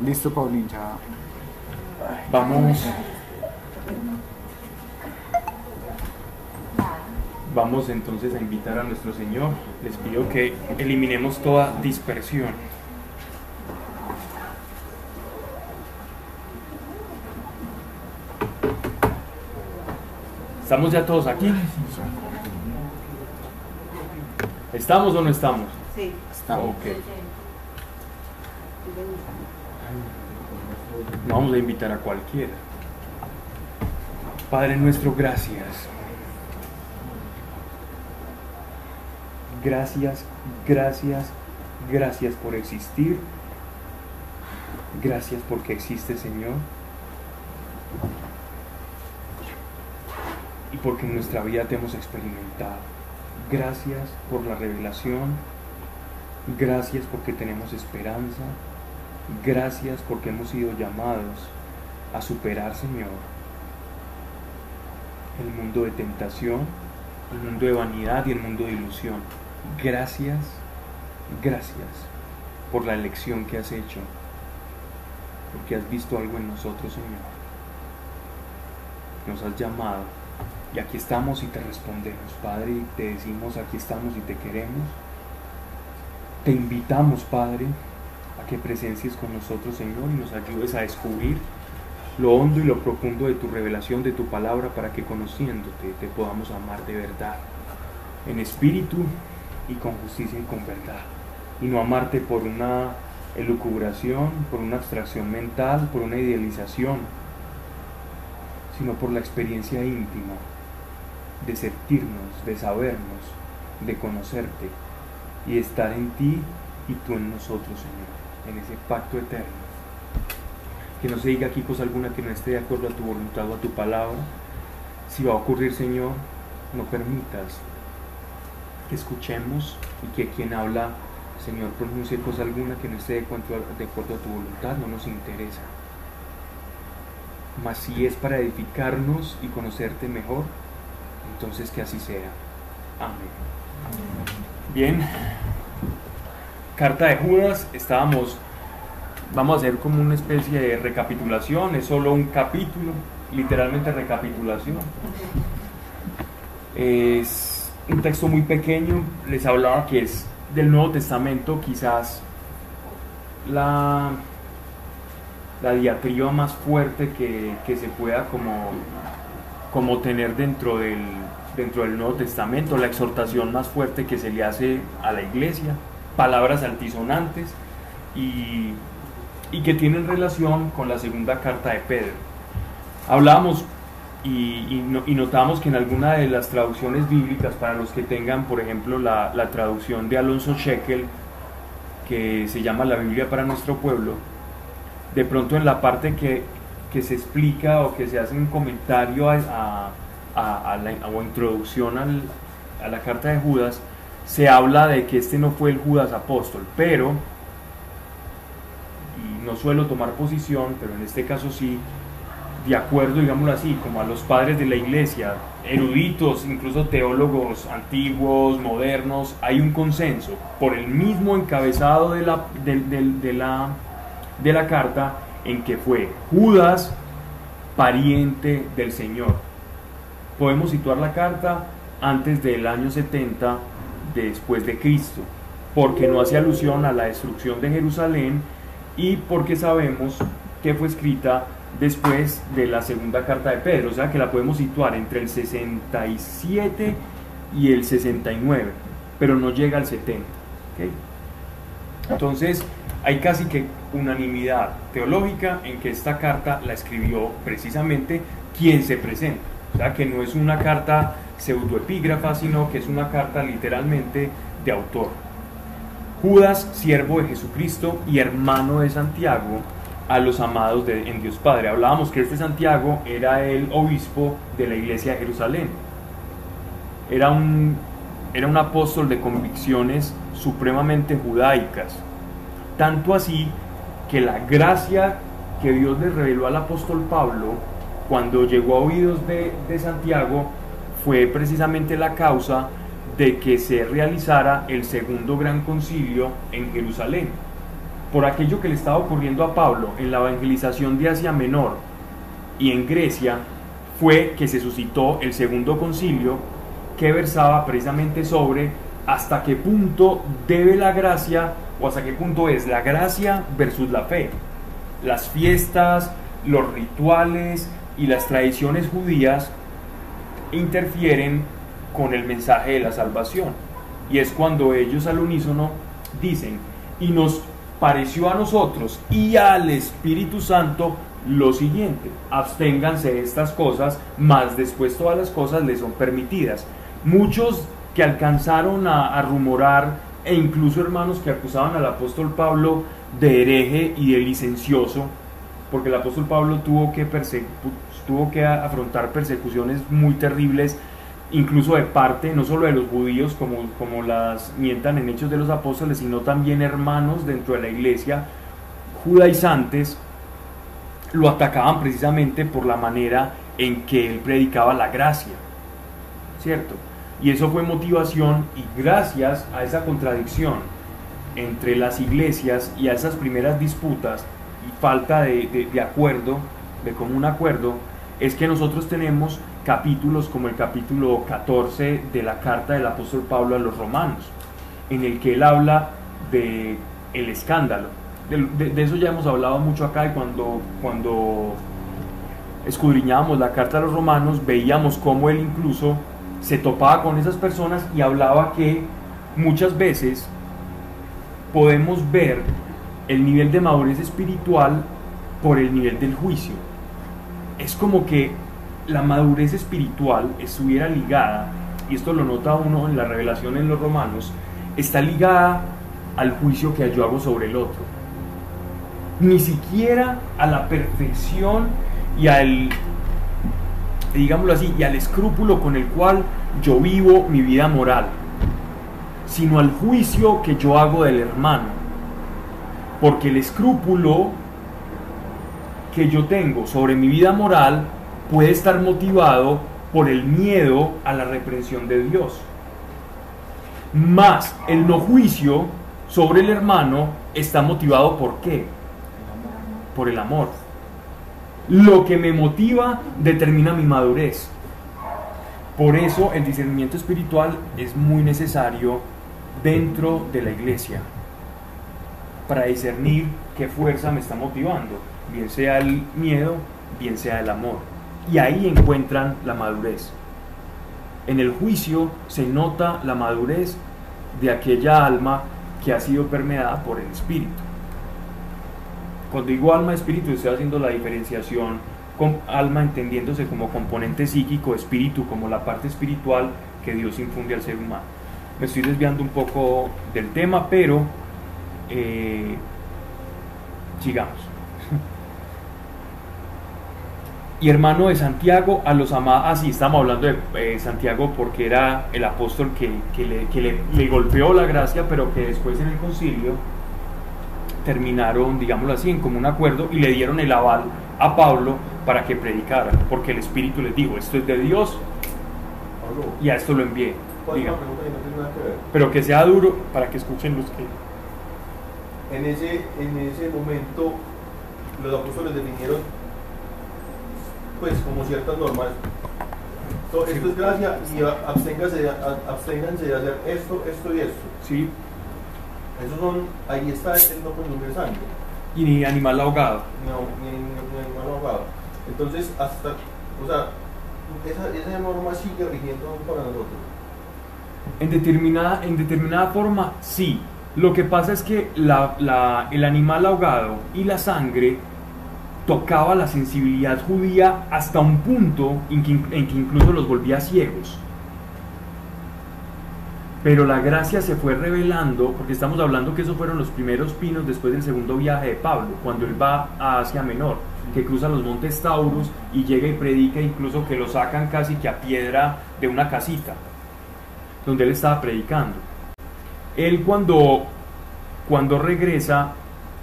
Listo, Paulín, ya. Vamos. Vamos entonces a invitar a nuestro Señor. Les pido que eliminemos toda dispersión. ¿Estamos ya todos aquí? ¿Estamos o no estamos? Sí. Estamos. Ok. No vamos a invitar a cualquiera. Padre nuestro, gracias. Gracias, gracias, gracias por existir. Gracias porque existe, Señor. Y porque en nuestra vida te hemos experimentado. Gracias por la revelación. Gracias porque tenemos esperanza. Gracias porque hemos sido llamados a superar, Señor, el mundo de tentación, el mundo de vanidad y el mundo de ilusión. Gracias, gracias por la elección que has hecho, porque has visto algo en nosotros, Señor. Nos has llamado y aquí estamos y te respondemos, Padre, y te decimos, aquí estamos y te queremos. Te invitamos, Padre, a que presencies con nosotros, Señor, y nos ayudes a descubrir lo hondo y lo profundo de tu revelación, de tu palabra, para que conociéndote te podamos amar de verdad, en espíritu y con justicia y con verdad, y no amarte por una elucubración, por una abstracción mental, por una idealización, sino por la experiencia íntima de sentirnos, de sabernos, de conocerte y estar en ti y tú en nosotros, Señor, en ese pacto eterno. Que no se diga aquí cosa alguna que no esté de acuerdo a tu voluntad o a tu palabra. Si va a ocurrir, Señor, no permitas que escuchemos y que quien habla, Señor, pronuncie cosa alguna que no esté de acuerdo, a tu voluntad, no nos interesa. Mas si es para edificarnos y conocerte mejor, entonces que así sea. Amén. Bien, carta de Judas, estábamos, vamos a hacer como una especie de recapitulación, es solo un capítulo, literalmente recapitulación. Es un texto muy pequeño, les hablaba que es del Nuevo Testamento, quizás la, la diatriba más fuerte que, que se pueda como, como tener dentro del, dentro del Nuevo Testamento, la exhortación más fuerte que se le hace a la iglesia, palabras altisonantes y, y que tienen relación con la segunda carta de Pedro. Hablábamos y, y, no- y notamos que en alguna de las traducciones bíblicas, para los que tengan, por ejemplo, la, traducción de Alonso Shekel, que se llama La Biblia para nuestro pueblo, de pronto en la parte que, que se explica o que se hace un comentario a, a- a- o introducción al- a la carta de Judas, se habla de que este no fue el Judas apóstol, pero, y no suelo tomar posición, pero en este caso sí, de acuerdo, digámoslo así, como a los padres de la iglesia, eruditos, incluso teólogos antiguos, modernos, hay un consenso por el mismo encabezado de la, de la, de la carta en que fue Judas, pariente del Señor. Podemos situar la carta antes del año 70 después de Cristo, porque no hace alusión a la destrucción de Jerusalén y porque sabemos que fue escrita después de la segunda carta de Pedro, o sea que la podemos situar entre el 67 y el 69, pero no llega al 70. ¿ok? Entonces, hay casi que unanimidad teológica en que esta carta la escribió precisamente quien se presenta. O sea, que no es una carta pseudoepígrafa, sino que es una carta literalmente de autor. Judas, siervo de Jesucristo y hermano de Santiago, a los amados de, en Dios Padre. Hablábamos que este Santiago era el obispo de la iglesia de Jerusalén. Era un, era un apóstol de convicciones supremamente judaicas. Tanto así que la gracia que Dios le reveló al apóstol Pablo cuando llegó a oídos de, de Santiago fue precisamente la causa de que se realizara el segundo gran concilio en Jerusalén. por aquello que le estaba ocurriendo a Pablo en la evangelización de Asia Menor y en Grecia, fue que se suscitó el segundo concilio que versaba precisamente sobre hasta qué punto debe la gracia o hasta qué punto es la gracia versus la fe. Las fiestas, los rituales y las tradiciones judías interfieren con el mensaje de la salvación. Y es cuando ellos al unísono dicen, y nos pareció a nosotros y al Espíritu Santo lo siguiente, absténganse de estas cosas, más después todas las cosas les son permitidas. Muchos que alcanzaron a, rumorar, e incluso hermanos que acusaban al apóstol Pablo de hereje y de licencioso, porque el apóstol Pablo tuvo que, tuvo que afrontar persecuciones muy terribles, incluso de parte no solo de los judíos, como, como las mientan en Hechos de los Apóstoles, sino también hermanos dentro de la iglesia judaizantes, lo atacaban precisamente por la manera en que él predicaba la gracia, ¿cierto? Y eso fue motivación y gracias a esa contradicción entre las iglesias y a esas primeras disputas y falta de, de, acuerdo, de común acuerdo, es que nosotros tenemos capítulos como el capítulo 14 de la carta del apóstol Pablo a los romanos, en el que él habla de el escándalo. De, eso ya hemos hablado mucho acá y cuando, cuando escudriñábamos la carta a los romanos veíamos cómo él incluso se topaba con esas personas y hablaba que muchas veces podemos ver el nivel de madurez espiritual por el nivel del juicio. Es como que la madurez espiritual estuviera ligada, y esto lo nota uno en la revelación en los romanos, está ligada al juicio que yo hago sobre el otro. Ni siquiera a la perfección y al digámoslo así, y al escrúpulo con el cual yo vivo mi vida moral, sino al juicio que yo hago del hermano. Porque el escrúpulo que yo tengo sobre mi vida moral puede estar motivado por el miedo a la reprensión de Dios. Más el no juicio sobre el hermano está motivado por qué? Por el amor. Lo que me motiva determina mi madurez. Por eso el discernimiento espiritual es muy necesario dentro de la iglesia para discernir qué fuerza me está motivando, bien sea el miedo, bien sea el amor. Y ahí encuentran la madurez. En el juicio se nota la madurez de aquella alma que ha sido permeada por el espíritu. Cuando digo alma espíritu, estoy haciendo la diferenciación con alma entendiéndose como componente psíquico, espíritu, como la parte espiritual que Dios infunde al ser humano. Me estoy desviando un poco del tema, pero eh, sigamos. Y hermano de Santiago, a los amados, así ah, estamos hablando de eh, Santiago porque era el apóstol que, le, que le golpeó la gracia, pero que después en el concilio terminaron, digámoslo así, en común acuerdo y le dieron el aval a Pablo para que predicara, porque el Espíritu les dijo, esto es de Dios y a esto lo envié. Pero que sea duro para que escuchen los que... En ese, en ese momento los apóstoles definieron pues como ciertas normas. Esto, es gracia y absténganse, de hacer esto, esto y esto. Sí, esos son, ahí está el no consumir sangre. Y ni animal ahogado. No, ni, animal ahogado. Entonces, hasta, o sea, esa, esa norma sigue rigiendo para nosotros. En determinada, en determinada forma, sí. Lo que pasa es que la, la, el animal ahogado y la sangre tocaba la sensibilidad judía hasta un punto en que, incluso los volvía ciegos. Pero la gracia se fue revelando, porque estamos hablando que esos fueron los primeros pinos después del segundo viaje de Pablo, cuando él va a Asia Menor, que cruza los montes Taurus y llega y predica, incluso que lo sacan casi que a piedra de una casita, donde él estaba predicando. Él cuando, cuando regresa,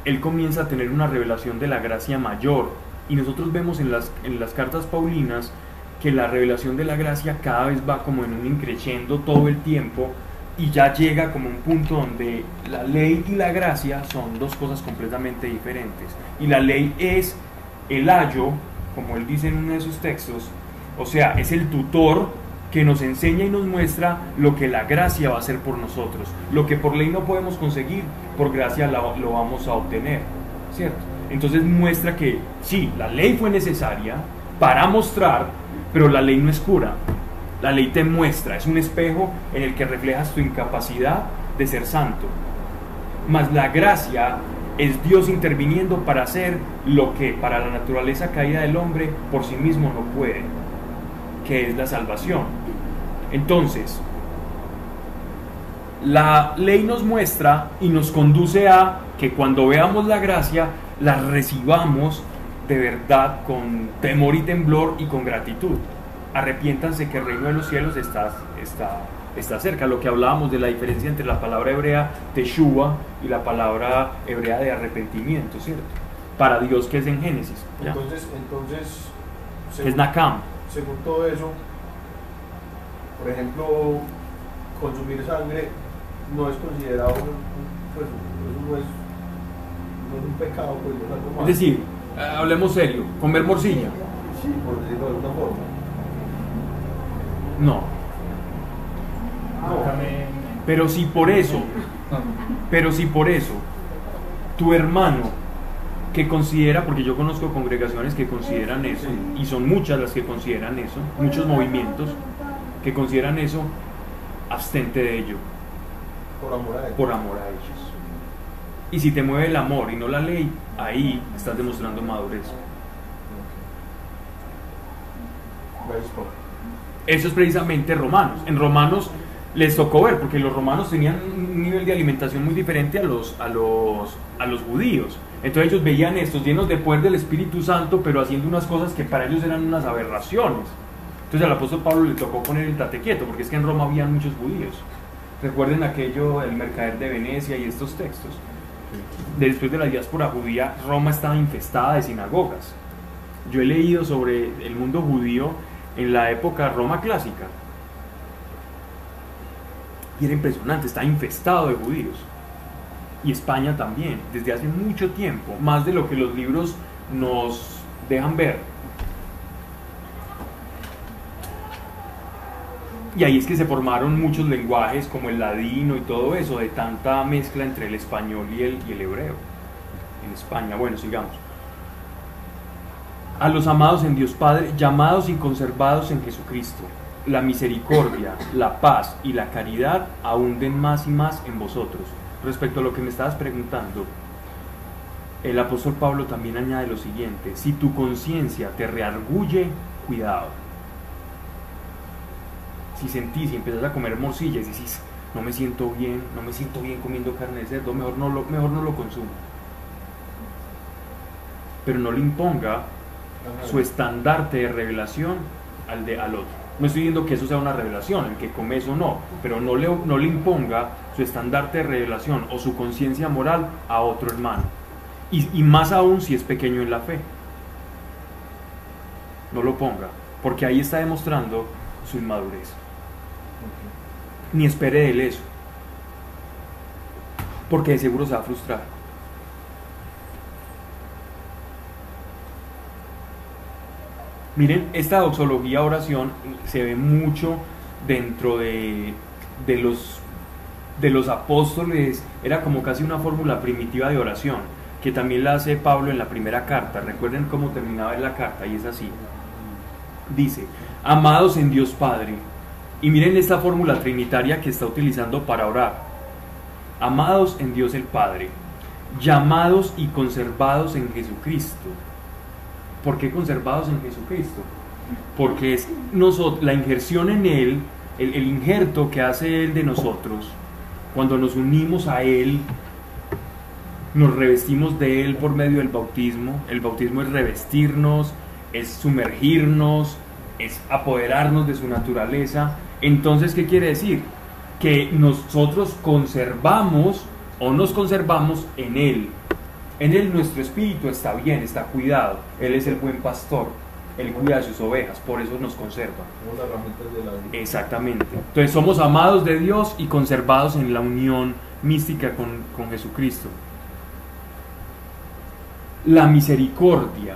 él comienza a tener una revelación de la gracia mayor, y nosotros vemos en las, en las cartas paulinas que la revelación de la gracia cada vez va como en un increciendo todo el tiempo y ya llega como un punto donde la ley y la gracia son dos cosas completamente diferentes. Y la ley es el ayo, como él dice en uno de sus textos, o sea, es el tutor que nos enseña y nos muestra lo que la gracia va a hacer por nosotros. Lo que por ley no podemos conseguir, por gracia lo, vamos a obtener. ¿Cierto? Entonces muestra que sí, la ley fue necesaria para mostrar, pero la ley no es cura. La ley te muestra, es un espejo en el que reflejas tu incapacidad de ser santo. Mas la gracia es Dios interviniendo para hacer lo que para la naturaleza caída del hombre por sí mismo no puede, que es la salvación. Entonces, la ley nos muestra y nos conduce a que cuando veamos la gracia, la recibamos de verdad con temor y temblor y con gratitud arrepiéntanse que el reino de los cielos está, está, está cerca. Lo que hablábamos de la diferencia entre la palabra hebrea teshuva y la palabra hebrea de arrepentimiento, ¿cierto? Para Dios que es en Génesis. Entonces, entonces es Nakam. Según todo eso, por ejemplo, consumir sangre no es considerado, pues, no es, no es un pecado, pues, no es algo malo. Es decir, hablemos serio, comer morcilla. Sí, por decirlo de alguna forma. No. Pero si por eso, pero si por eso, tu hermano que considera, porque yo conozco congregaciones que consideran eso, y son muchas las que consideran eso, muchos movimientos que consideran eso, abstente de ello. Por amor a ellos. Por amor a ellos. Y si te mueve el amor y no la ley, ahí estás demostrando madurez. Eso es precisamente Romanos. En Romanos les tocó ver, porque los romanos tenían un nivel de alimentación muy diferente a los, a los, a los judíos. Entonces ellos veían estos llenos de poder del Espíritu Santo, pero haciendo unas cosas que para ellos eran unas aberraciones. Entonces al apóstol Pablo le tocó poner el tate quieto, porque es que en Roma había muchos judíos. Recuerden aquello del mercader de Venecia y estos textos. Después de la diáspora judía, Roma estaba infestada de sinagogas. Yo he leído sobre el mundo judío en la época Roma clásica. Y era impresionante, está infestado de judíos. Y España también, desde hace mucho tiempo, más de lo que los libros nos dejan ver. Y ahí es que se formaron muchos lenguajes como el ladino y todo eso, de tanta mezcla entre el español y el, y el hebreo en España. Bueno, sigamos a los amados en Dios Padre, llamados y conservados en Jesucristo. La misericordia, la paz y la caridad abunden más y más en vosotros. Respecto a lo que me estabas preguntando, el apóstol Pablo también añade lo siguiente, si tu conciencia te reargulle, cuidado. Si sentís y empiezas a comer morcilla y decís, no me siento bien, no me siento bien comiendo carne de cerdo, mejor no lo, mejor no lo consumo. Pero no le imponga su estandarte de revelación al, de, al otro. No estoy diciendo que eso sea una revelación, el que come eso no, pero no le, no le imponga su estandarte de revelación o su conciencia moral a otro hermano. Y, y, más aún si es pequeño en la fe. No lo ponga, porque ahí está demostrando su inmadurez. Ni espere de él eso, porque de seguro se va a frustrar. Miren, esta doxología oración se ve mucho dentro de, de, los, de los apóstoles, era como casi una fórmula primitiva de oración, que también la hace Pablo en la primera carta. Recuerden cómo terminaba en la carta y es así. Dice, amados en Dios Padre, y miren esta fórmula trinitaria que está utilizando para orar. Amados en Dios el Padre, llamados y conservados en Jesucristo ¿Por qué conservados en Jesucristo? Porque es nosotros, la injerción en Él, el, el injerto que hace Él de nosotros, cuando nos unimos a Él, nos revestimos de Él por medio del bautismo. El bautismo es revestirnos, es sumergirnos, es apoderarnos de su naturaleza. Entonces, ¿qué quiere decir? Que nosotros conservamos o nos conservamos en Él. En Él nuestro espíritu está bien, está cuidado. Él es el buen pastor. Él cuida de sus ovejas, por eso nos conserva. Somos herramientas de la vida. Exactamente. Entonces somos amados de Dios y conservados en la unión mística con, con Jesucristo. La misericordia,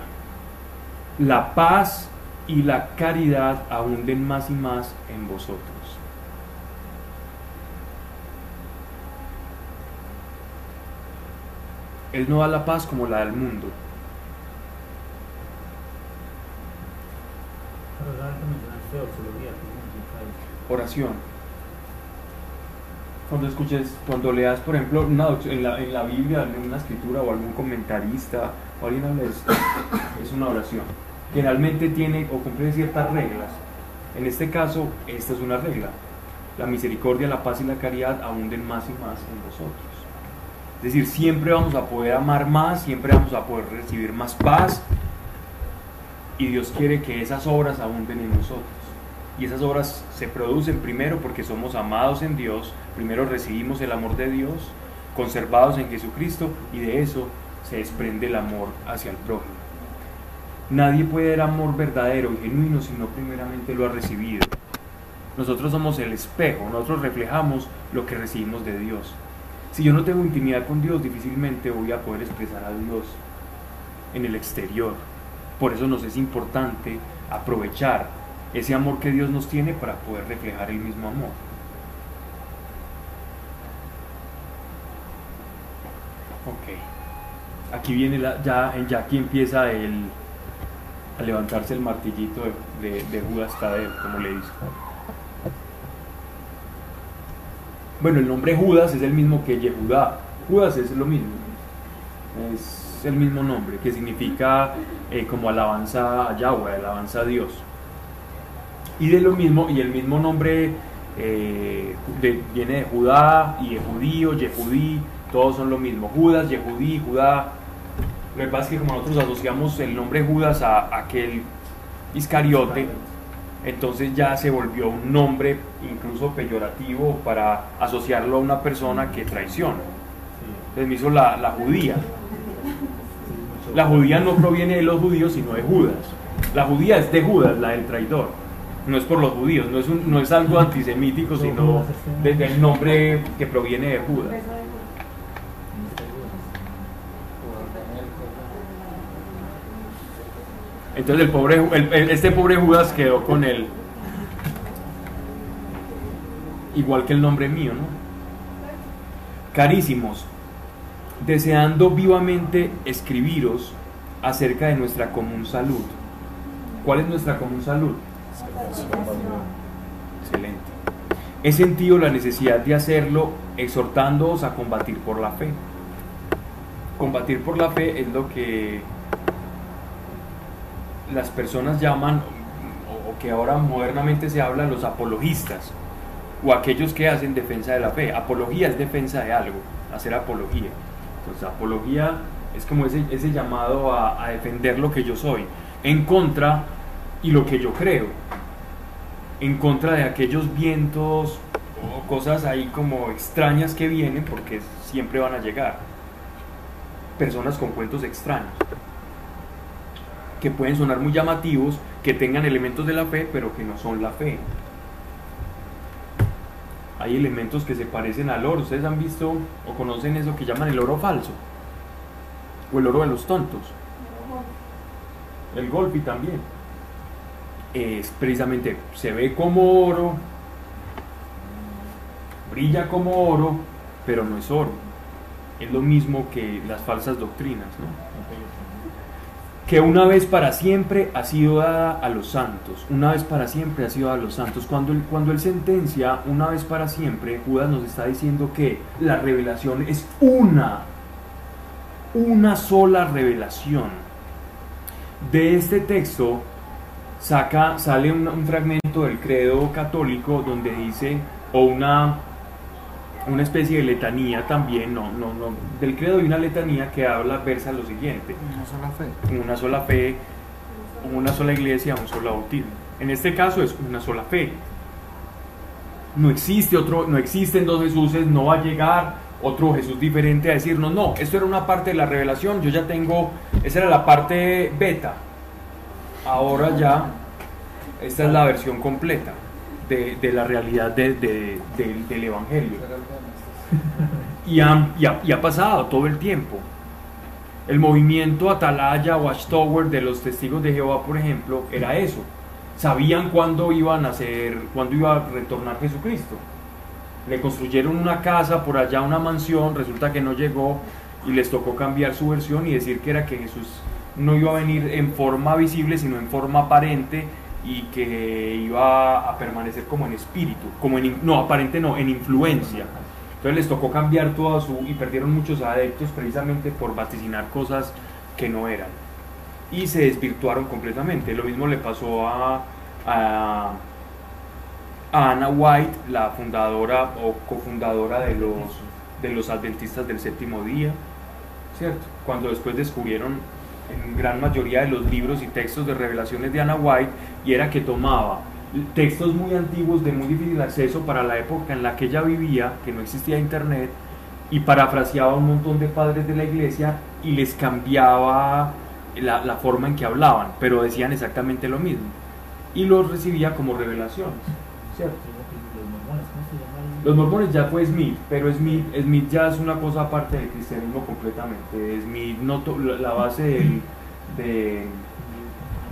la paz y la caridad abunden más y más en vosotros. Él no da la paz como la del mundo. Oración. Cuando escuches, cuando leas, por ejemplo, una en, la, en la Biblia, en una escritura o algún comentarista o alguien habla de esto, es una oración. Generalmente tiene o cumple ciertas reglas. En este caso, esta es una regla. La misericordia, la paz y la caridad abunden más y más en vosotros. Es decir, siempre vamos a poder amar más, siempre vamos a poder recibir más paz. Y Dios quiere que esas obras abunden en nosotros. Y esas obras se producen primero porque somos amados en Dios, primero recibimos el amor de Dios, conservados en Jesucristo, y de eso se desprende el amor hacia el prójimo. Nadie puede dar amor verdadero y genuino si no primeramente lo ha recibido. Nosotros somos el espejo, nosotros reflejamos lo que recibimos de Dios. Si yo no tengo intimidad con Dios, difícilmente voy a poder expresar a Dios en el exterior. Por eso nos es importante aprovechar ese amor que Dios nos tiene para poder reflejar el mismo amor. Ok. Aquí viene la, ya, ya aquí empieza el, a levantarse el martillito de, de, de Judas Tadeo, como le dice. Bueno, el nombre Judas es el mismo que Yehudá. Judas es lo mismo. Es el mismo nombre, que significa eh, como alabanza a Yahweh, alabanza a Dios. Y de lo mismo, y el mismo nombre eh, viene de Judá y de judío, Yehudí, todos son lo mismo. Judas, Yehudí, Judá. Lo que pasa es que como nosotros asociamos el nombre Judas a aquel Iscariote, entonces ya se volvió un nombre incluso peyorativo para asociarlo a una persona que traiciona. Entonces me hizo la, la judía. La judía no proviene de los judíos, sino de Judas. La judía es de Judas, la del traidor. No es por los judíos, no es, un- no es algo antisemítico, sino de- del nombre que proviene de Judas. Entonces el pobre, este pobre Judas quedó con él. Igual que el nombre mío, ¿no? Carísimos, deseando vivamente escribiros acerca de nuestra común salud. ¿Cuál es nuestra común salud? Excelente. He sentido la necesidad de hacerlo exhortándoos a combatir por la fe. Combatir por la fe es lo que las personas llaman, o que ahora modernamente se habla, los apologistas, o aquellos que hacen defensa de la fe. Apología es defensa de algo, hacer apología. Entonces, apología es como ese, ese llamado a, a defender lo que yo soy, en contra y lo que yo creo, en contra de aquellos vientos o cosas ahí como extrañas que vienen, porque siempre van a llegar. Personas con cuentos extraños que pueden sonar muy llamativos, que tengan elementos de la fe, pero que no son la fe. Hay elementos que se parecen al oro. ¿Ustedes han visto o conocen eso que llaman el oro falso? O el oro de los tontos. El golfi también. Es precisamente, se ve como oro, brilla como oro, pero no es oro. Es lo mismo que las falsas doctrinas, ¿no? Que una vez para siempre ha sido dada a los santos, una vez para siempre ha sido dada a los santos. Cuando él, cuando sentencia una vez para siempre, Judas nos está diciendo que la revelación es una, una sola revelación. De este texto saca, sale un fragmento del credo católico donde dice, o una, una especie de letanía también, no, no, no, del credo hay una letanía que habla, versa lo siguiente Una sola fe. una sola fe, una sola iglesia, un solo bautismo. En este caso es una sola fe. No existe otro, no existen dos Jesuses, no va a llegar otro Jesús diferente a decirnos, no, esto era una parte de la revelación, yo ya tengo, esa era la parte beta. ahora ya, esta es la versión completa de, de la realidad de- de- del- del Evangelio. Y, han- ha, pasado todo el tiempo. El movimiento Atalaya, Watchtower de los testigos de Jehová, por ejemplo, era eso. Sabían cuándo iban a ser, cuándo iba a retornar Jesucristo. Le construyeron una casa por allá, una mansión, resulta que no llegó y les tocó cambiar su versión y decir que era que Jesús no iba a venir en forma visible, sino en forma aparente y que iba a permanecer como en espíritu, como en, no, aparente no, en influencia. Entonces les tocó cambiar toda su, y perdieron muchos adeptos precisamente por vaticinar cosas que no eran. Y se desvirtuaron completamente. Lo mismo le pasó a, a, a Anna White, la fundadora o cofundadora de los, de los adventistas del séptimo día, ¿cierto? Cuando después descubrieron en gran mayoría de los libros y textos de revelaciones de Anna White, y era que tomaba textos muy antiguos de muy difícil acceso para la época en la que ella vivía, que no existía internet, y parafraseaba un montón de padres de la iglesia y les cambiaba la, la forma en que hablaban, pero decían exactamente lo mismo. Y los recibía como revelaciones, ¿cierto? Los mormones, ¿cómo se llama? el- Los mormones ya fue Smith, pero Smith, Smith ya es una cosa aparte del cristianismo completamente. Smith no la base del- de,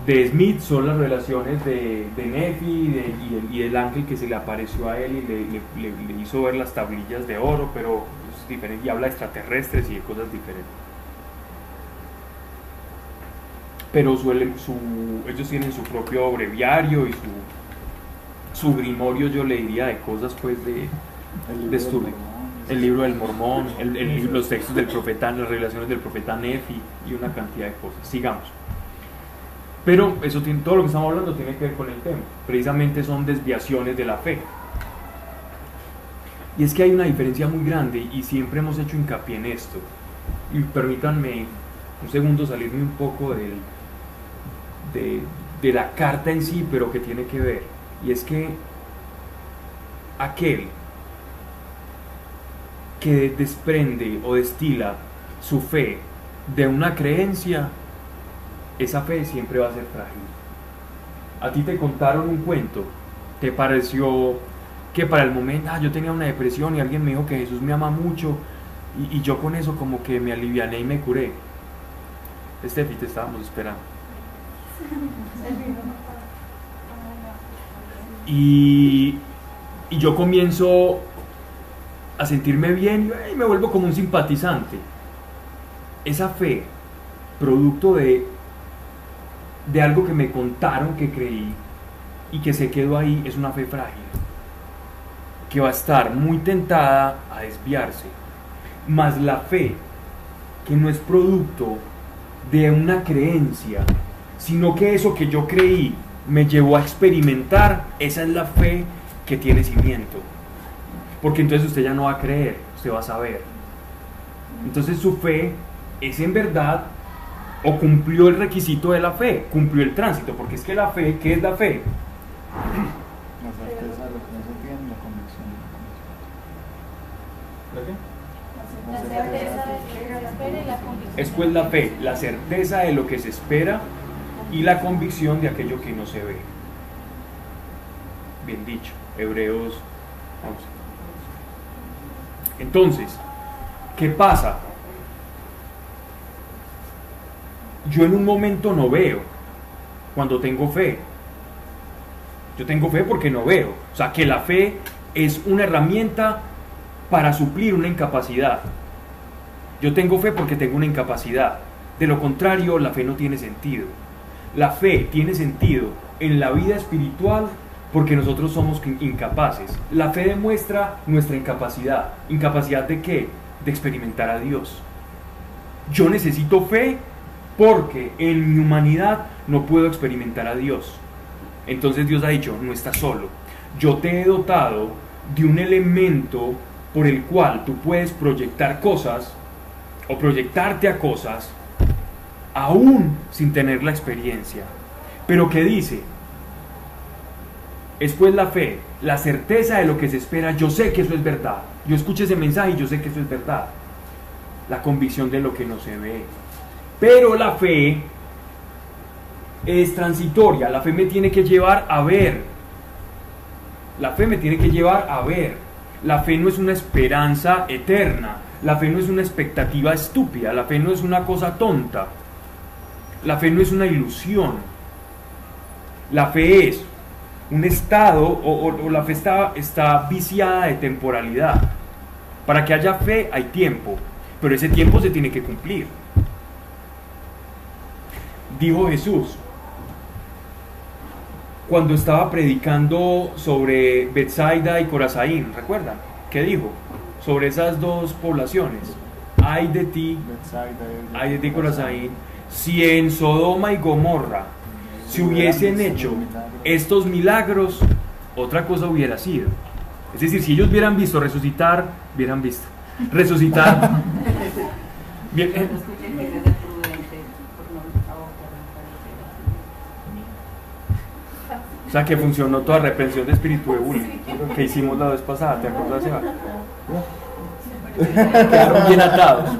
de Smith son las revelaciones de, de Nefi y, de- y el, y el ángel que se le apareció a él y le, le- le- le hizo ver las tablillas de oro, pero es diferente y habla de extraterrestres y de cosas diferentes. Pero suelen- su- ellos tienen su propio breviario y su, su grimorio, yo le diría, de cosas pues de, de estudio. El libro del mormón, el- el- los textos del profeta, las revelaciones del profeta Nefi y una cantidad de cosas. Sigamos. Pero eso tiene, todo lo que estamos hablando tiene que ver con el tema. Precisamente son desviaciones de la fe. Y es que hay una diferencia muy grande y siempre hemos hecho hincapié en esto. Y permítanme un segundo salirme un poco del, de, de la carta en sí, pero que tiene que ver. Y es que aquel que desprende o destila su fe de una creencia, esa fe siempre va a ser frágil. A ti te contaron un cuento, te pareció que para el momento, ah, yo tenía una depresión y alguien me dijo que Jesús me ama mucho y, y yo con eso como que me aliviané y me curé. Estefi, te estábamos esperando. Y, y yo comienzo a sentirme bien y ay, me vuelvo como un simpatizante. Esa fe, producto de, de algo que me contaron que creí y que se quedó ahí, es una fe frágil, que va a estar muy tentada a desviarse. Más la fe, que no es producto de una creencia, sino que eso que yo creí me llevó a experimentar, esa es la fe que tiene cimiento. Porque entonces usted ya no va a creer, usted va a saber. Entonces su fe es en verdad o cumplió el requisito de la fe, cumplió el tránsito, porque es que la fe, ¿qué es la fe? La certeza de lo que no se tiene, la convicción de lo que no se ¿La qué? La certeza de lo que se espera y la convicción. Es pues la fe, la certeza de lo que se espera y la convicción de aquello que no se ve. Bien dicho, Hebreos 11. Entonces, ¿qué pasa? Yo en un momento no veo cuando tengo fe. Yo tengo fe porque no veo. O sea, que la fe es una herramienta para suplir una incapacidad. Yo tengo fe porque tengo una incapacidad. De lo contrario, la fe no tiene sentido. La fe tiene sentido en la vida espiritual porque nosotros somos in- incapaces. La fe demuestra nuestra incapacidad. ¿Incapacidad de qué? De experimentar a Dios. Yo necesito fe porque en mi humanidad no puedo experimentar a Dios. Entonces Dios ha dicho, no estás solo. Yo te he dotado de un elemento por el cual tú puedes proyectar cosas o proyectarte a cosas aún sin tener la experiencia. Pero ¿qué dice? Es pues la fe, la certeza de lo que se espera. Yo sé que eso es verdad. Yo escuché ese mensaje y yo sé que eso es verdad. La convicción de lo que no se ve. Pero la fe es transitoria. La fe me tiene que llevar a ver. La fe me tiene que llevar a ver. La fe no es una esperanza eterna. La fe no es una expectativa estúpida. La fe no es una cosa tonta. La fe no es una ilusión. La fe es un estado o, la fe está, está viciada de temporalidad. Para que haya fe hay tiempo, pero ese tiempo se tiene que cumplir. Dijo Jesús, cuando estaba predicando sobre Bethsaida y Corazaín, ¿recuerdan? ¿Qué dijo? Sobre esas dos poblaciones. Ay de ti, ay de ti Corazaín, si en Sodoma y Gomorra se hubiesen hecho estos milagros, otra cosa hubiera sido. Es decir, si ellos hubieran visto resucitar, hubieran visto. Resucitar. Bien, eh, Pero escuchen que es prudente por no abocar o sea que funcionó toda reprensión de espíritu de bullying que hicimos la vez pasada, ¿te acuerdas, Eva? Quedaron bien atados.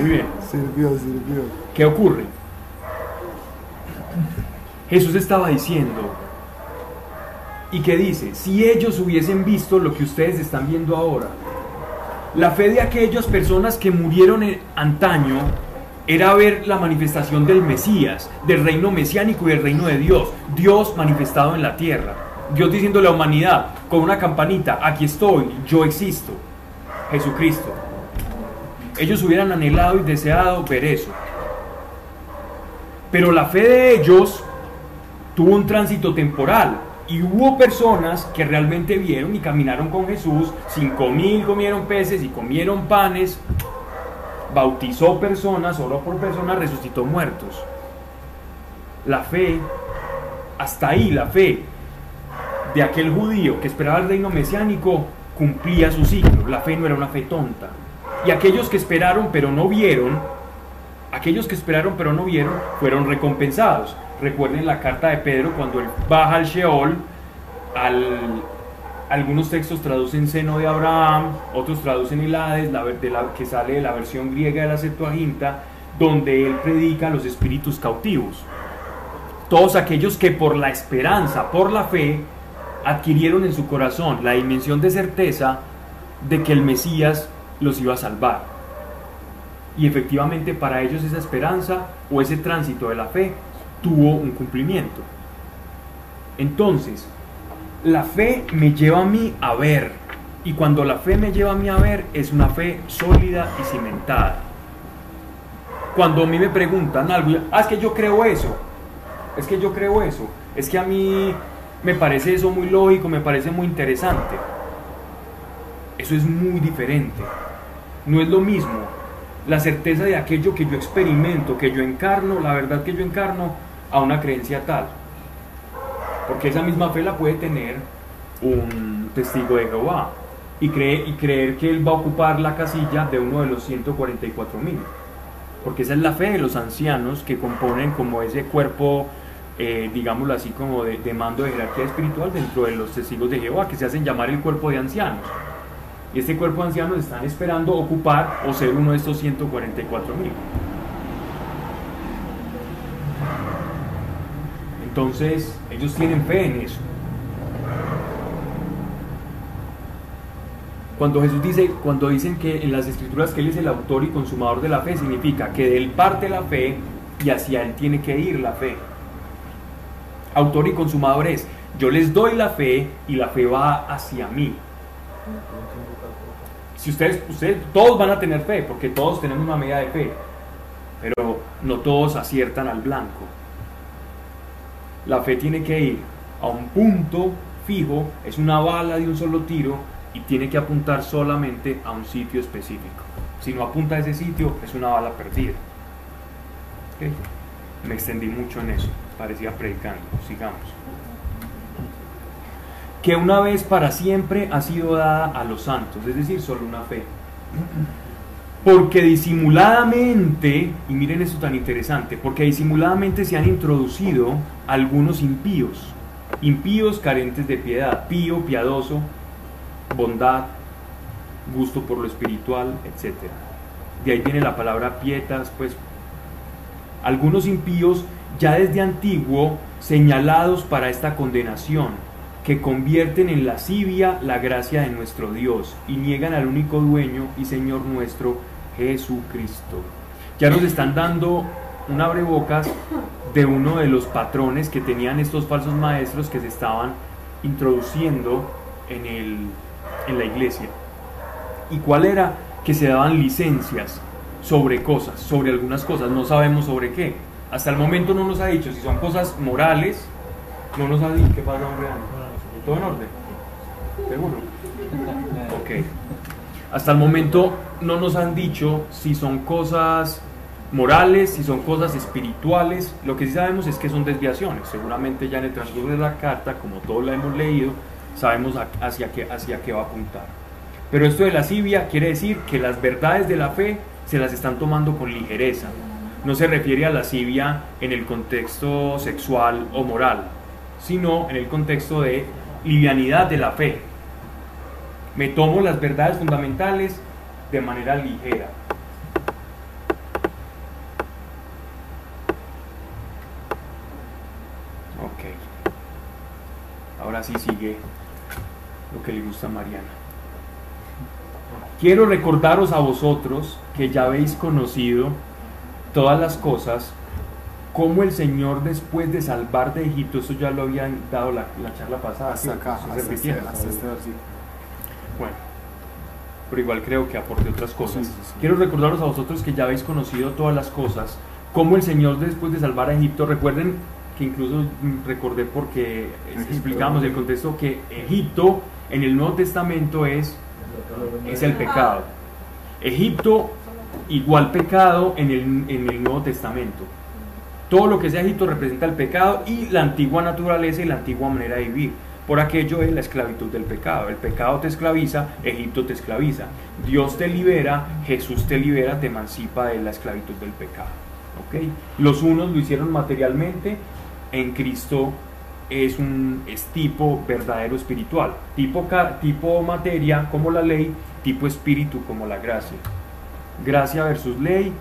Muy bien. Sirvió, sirvió. ¿Qué ocurre? Jesús estaba diciendo, ¿y qué dice? Si ellos hubiesen visto lo que ustedes están viendo ahora, la fe de aquellas personas que murieron en antaño era ver la manifestación del Mesías, del reino mesiánico y del reino de Dios, Dios manifestado en la tierra, Dios diciendo a la humanidad con una campanita, aquí estoy, yo existo, Jesucristo. Ellos hubieran anhelado y deseado ver eso. Pero la fe de ellos tuvo un tránsito temporal y hubo personas que realmente vieron y caminaron con Jesús, cinco mil comieron peces y comieron panes, bautizó personas, oró por personas, resucitó muertos. La fe, hasta ahí la fe de aquel judío que esperaba el reino mesiánico cumplía su ciclo. La fe no era una fe tonta. Y aquellos que esperaron pero no vieron, aquellos que esperaron pero no vieron, fueron recompensados. Recuerden la carta de Pedro cuando él baja al Sheol, al, algunos textos traducen seno de Abraham, otros traducen el Hades, la, de que sale de la versión griega de la Septuaginta, donde él predica los espíritus cautivos. Todos aquellos que por la esperanza, por la fe, adquirieron en su corazón la dimensión de certeza de que el Mesías los iba a salvar. Y efectivamente para ellos esa esperanza o ese tránsito de la fe tuvo un cumplimiento. Entonces, la fe me lleva a mí a ver. Y cuando la fe me lleva a mí a ver, es una fe sólida y cimentada. Cuando a mí me preguntan algo, ah, es que yo creo eso, es que yo creo eso, es que a mí me parece eso muy lógico, me parece muy interesante. Eso es muy diferente. No es lo mismo la certeza de aquello que yo experimento, que yo encarno, la verdad que yo encarno, a una creencia tal. Porque esa misma fe la puede tener un testigo de Jehová y, cree, y creer que él va a ocupar la casilla de uno de los 144 mil. Porque esa es la fe de los ancianos que componen como ese cuerpo, eh, digámoslo así, como de, de mando de jerarquía espiritual dentro de los testigos de Jehová, que se hacen llamar el cuerpo de ancianos. Y este cuerpo de ancianos están esperando ocupar o ser uno de estos 144 mil. Entonces, ellos tienen fe en eso. Cuando Jesús dice, cuando dicen que en las escrituras que Él es el autor y consumador de la fe, significa que de Él parte la fe y hacia Él tiene que ir la fe. Autor y consumador es, yo les doy la fe y la fe va hacia mí. Si ustedes, ustedes, todos van a tener fe, porque todos tenemos una medida de fe, pero no todos aciertan al blanco. La fe tiene que ir a un punto fijo, es una bala de un solo tiro y tiene que apuntar solamente a un sitio específico. Si no apunta a ese sitio, es una bala perdida. Me extendí mucho en eso, parecía predicando, sigamos. Que una vez para siempre ha sido dada a los santos, es decir, solo una fe. Porque disimuladamente, y miren esto tan interesante, porque disimuladamente se han introducido algunos impíos, impíos carentes de piedad, pío, piadoso, bondad, gusto por lo espiritual, etc. De ahí viene la palabra pietas, pues algunos impíos ya desde antiguo señalados para esta condenación, que convierten en lascivia la gracia de nuestro Dios y niegan al único dueño y Señor nuestro, Jesucristo. Ya nos están dando un abrebocas de uno de los patrones que tenían estos falsos maestros que se estaban introduciendo en, el, en la iglesia. ¿Y cuál era? Que se daban licencias sobre cosas, sobre algunas cosas, no sabemos sobre qué. Hasta el momento no nos ha dicho si son cosas morales, no nos ha dicho qué pasa, hombre. ¿Todo en orden? ¿Seguro? Ok. Hasta el momento no nos han dicho si son cosas morales, si son cosas espirituales. Lo que sí sabemos es que son desviaciones. Seguramente ya en el transcurso de la carta, como todos la hemos leído, sabemos hacia qué, hacia qué va a apuntar. Pero esto de lascivia quiere decir que las verdades de la fe se las están tomando con ligereza. No se refiere a lascivia en el contexto sexual o moral, sino en el contexto de livianidad de la fe. Me tomo las verdades fundamentales de manera ligera. Ok. Ahora sí sigue lo que le gusta a Mariana. Quiero recordaros a vosotros que ya habéis conocido todas las cosas, como el Señor después de salvar de Egipto, eso ya lo habían dado la, la charla pasada. Hasta acá, hasta este, hasta este versículo. Bueno, pero igual creo que aporte otras cosas. Sí, sí, sí. Quiero recordaros a vosotros que ya habéis conocido todas las cosas, como el Señor después de salvar a Egipto, recuerden que incluso mm, recordé porque Egipto. explicamos el contexto que Egipto en el Nuevo Testamento es, es el pecado. Egipto igual pecado en el, en el Nuevo Testamento. Todo lo que sea Egipto representa el pecado y la antigua naturaleza y la antigua manera de vivir. Por aquello es la esclavitud del pecado. El pecado te esclaviza, Egipto te esclaviza. Dios te libera, Jesús te libera, te emancipa de la esclavitud del pecado. ¿ok? Los unos lo hicieron materialmente, en Cristo es un es tipo verdadero espiritual. Tipo, tipo materia como la ley, tipo espíritu como la gracia. Gracia versus ley,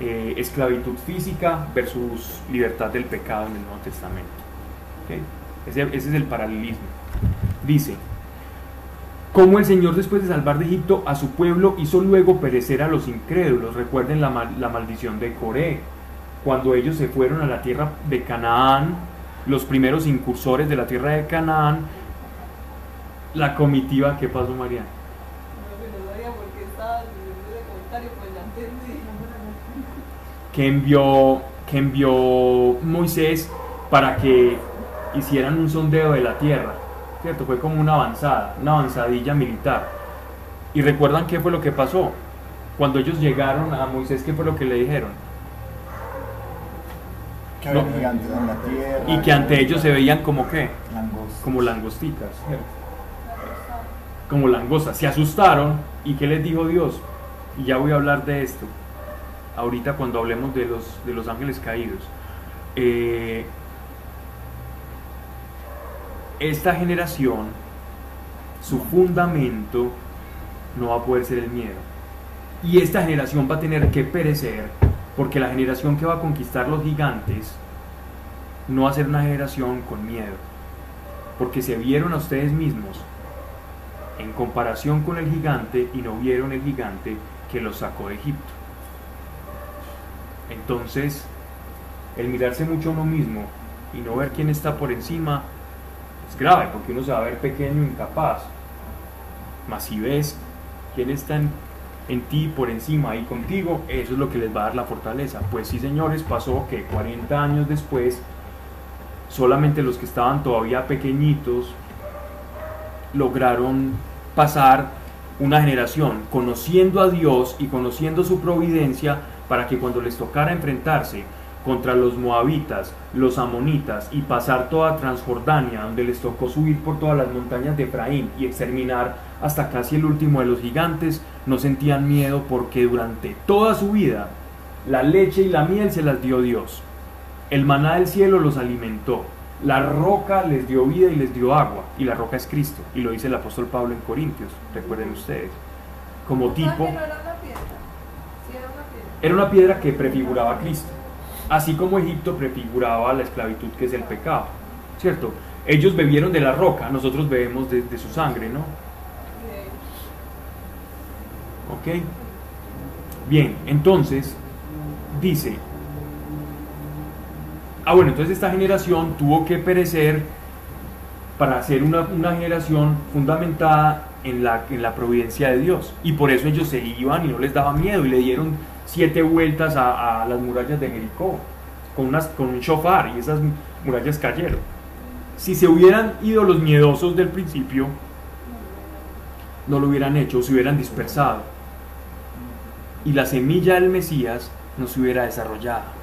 eh, esclavitud física versus libertad del pecado en el Nuevo Testamento. ¿ok? Ese, ese es el paralelismo. Dice, como el Señor después de salvar de Egipto a su pueblo hizo luego perecer a los incrédulos. Recuerden la, la maldición de Coré, cuando ellos se fueron a la tierra de Canaán, los primeros incursores de la tierra de Canaán, la comitiva, ¿qué pasó María? que envió, que envió Moisés para que hicieran un sondeo de la tierra, ¿cierto? Fue como una avanzada, una avanzadilla militar. ¿Y recuerdan qué fue lo que pasó? Cuando ellos llegaron a Moisés, ¿qué fue lo que le dijeron? Que había No. gigantes en la tierra. Y que ante ellos se veían como qué? Langostas. Como langostitas, ¿cierto? Como langostas. Se asustaron y ¿qué les dijo Dios? Y ya voy a hablar de esto. Ahorita cuando hablemos de los, de los ángeles caídos. Eh, esta generación, su fundamento no va a poder ser el miedo. Y esta generación va a tener que perecer porque la generación que va a conquistar los gigantes no va a ser una generación con miedo. Porque se vieron a ustedes mismos en comparación con el gigante y no vieron el gigante que los sacó de Egipto. Entonces, el mirarse mucho a uno mismo y no ver quién está por encima es grave, porque uno se va a ver pequeño incapaz. Mas si ves quién está en, en ti por encima y contigo, eso es lo que les va a dar la fortaleza. Pues sí, señores, pasó que 40 años después, solamente los que estaban todavía pequeñitos lograron pasar una generación conociendo a Dios y conociendo su providencia para que cuando les tocara enfrentarse contra los moabitas, los amonitas y pasar toda Transjordania, donde les tocó subir por todas las montañas de Efraín y exterminar hasta casi el último de los gigantes, no sentían miedo porque durante toda su vida la leche y la miel se las dio Dios. El maná del cielo los alimentó. La roca les dio vida y les dio agua. Y la roca es Cristo. Y lo dice el apóstol Pablo en Corintios. Recuerden ustedes. Como tipo... Era una piedra que prefiguraba a Cristo. Así como Egipto prefiguraba la esclavitud que es el pecado, ¿cierto? Ellos bebieron de la roca, nosotros bebemos de, su sangre, ¿no? ¿Ok? Bien, entonces dice, ah bueno, entonces esta generación tuvo que perecer para ser una, una generación fundamentada en la, en la providencia de Dios. Y por eso ellos se iban y no les daba miedo y le dieron siete vueltas a, las murallas de Jericó con un shofar y esas murallas cayeron. Si se hubieran ido los miedosos del principio, no lo hubieran hecho, se hubieran dispersado. Y la semilla del Mesías no se hubiera desarrollado.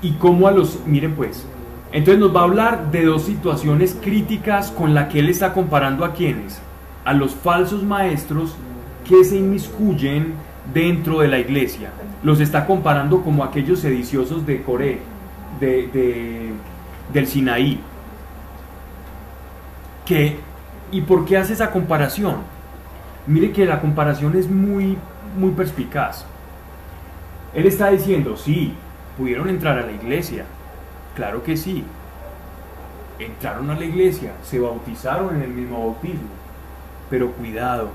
Y cómo a los, miren pues, entonces nos va a hablar de dos situaciones críticas con la que él está comparando a quienes, a los falsos maestros que se inmiscuyen dentro de la iglesia. Los está comparando como aquellos sediciosos de Coré, de, de- del Sinaí. ¿Y por qué hace esa comparación? Mire que la comparación es muy, muy perspicaz. Él está diciendo, sí, pudieron entrar a la iglesia. Claro que sí. Entraron a la iglesia, se bautizaron en el mismo bautismo. Pero cuidado,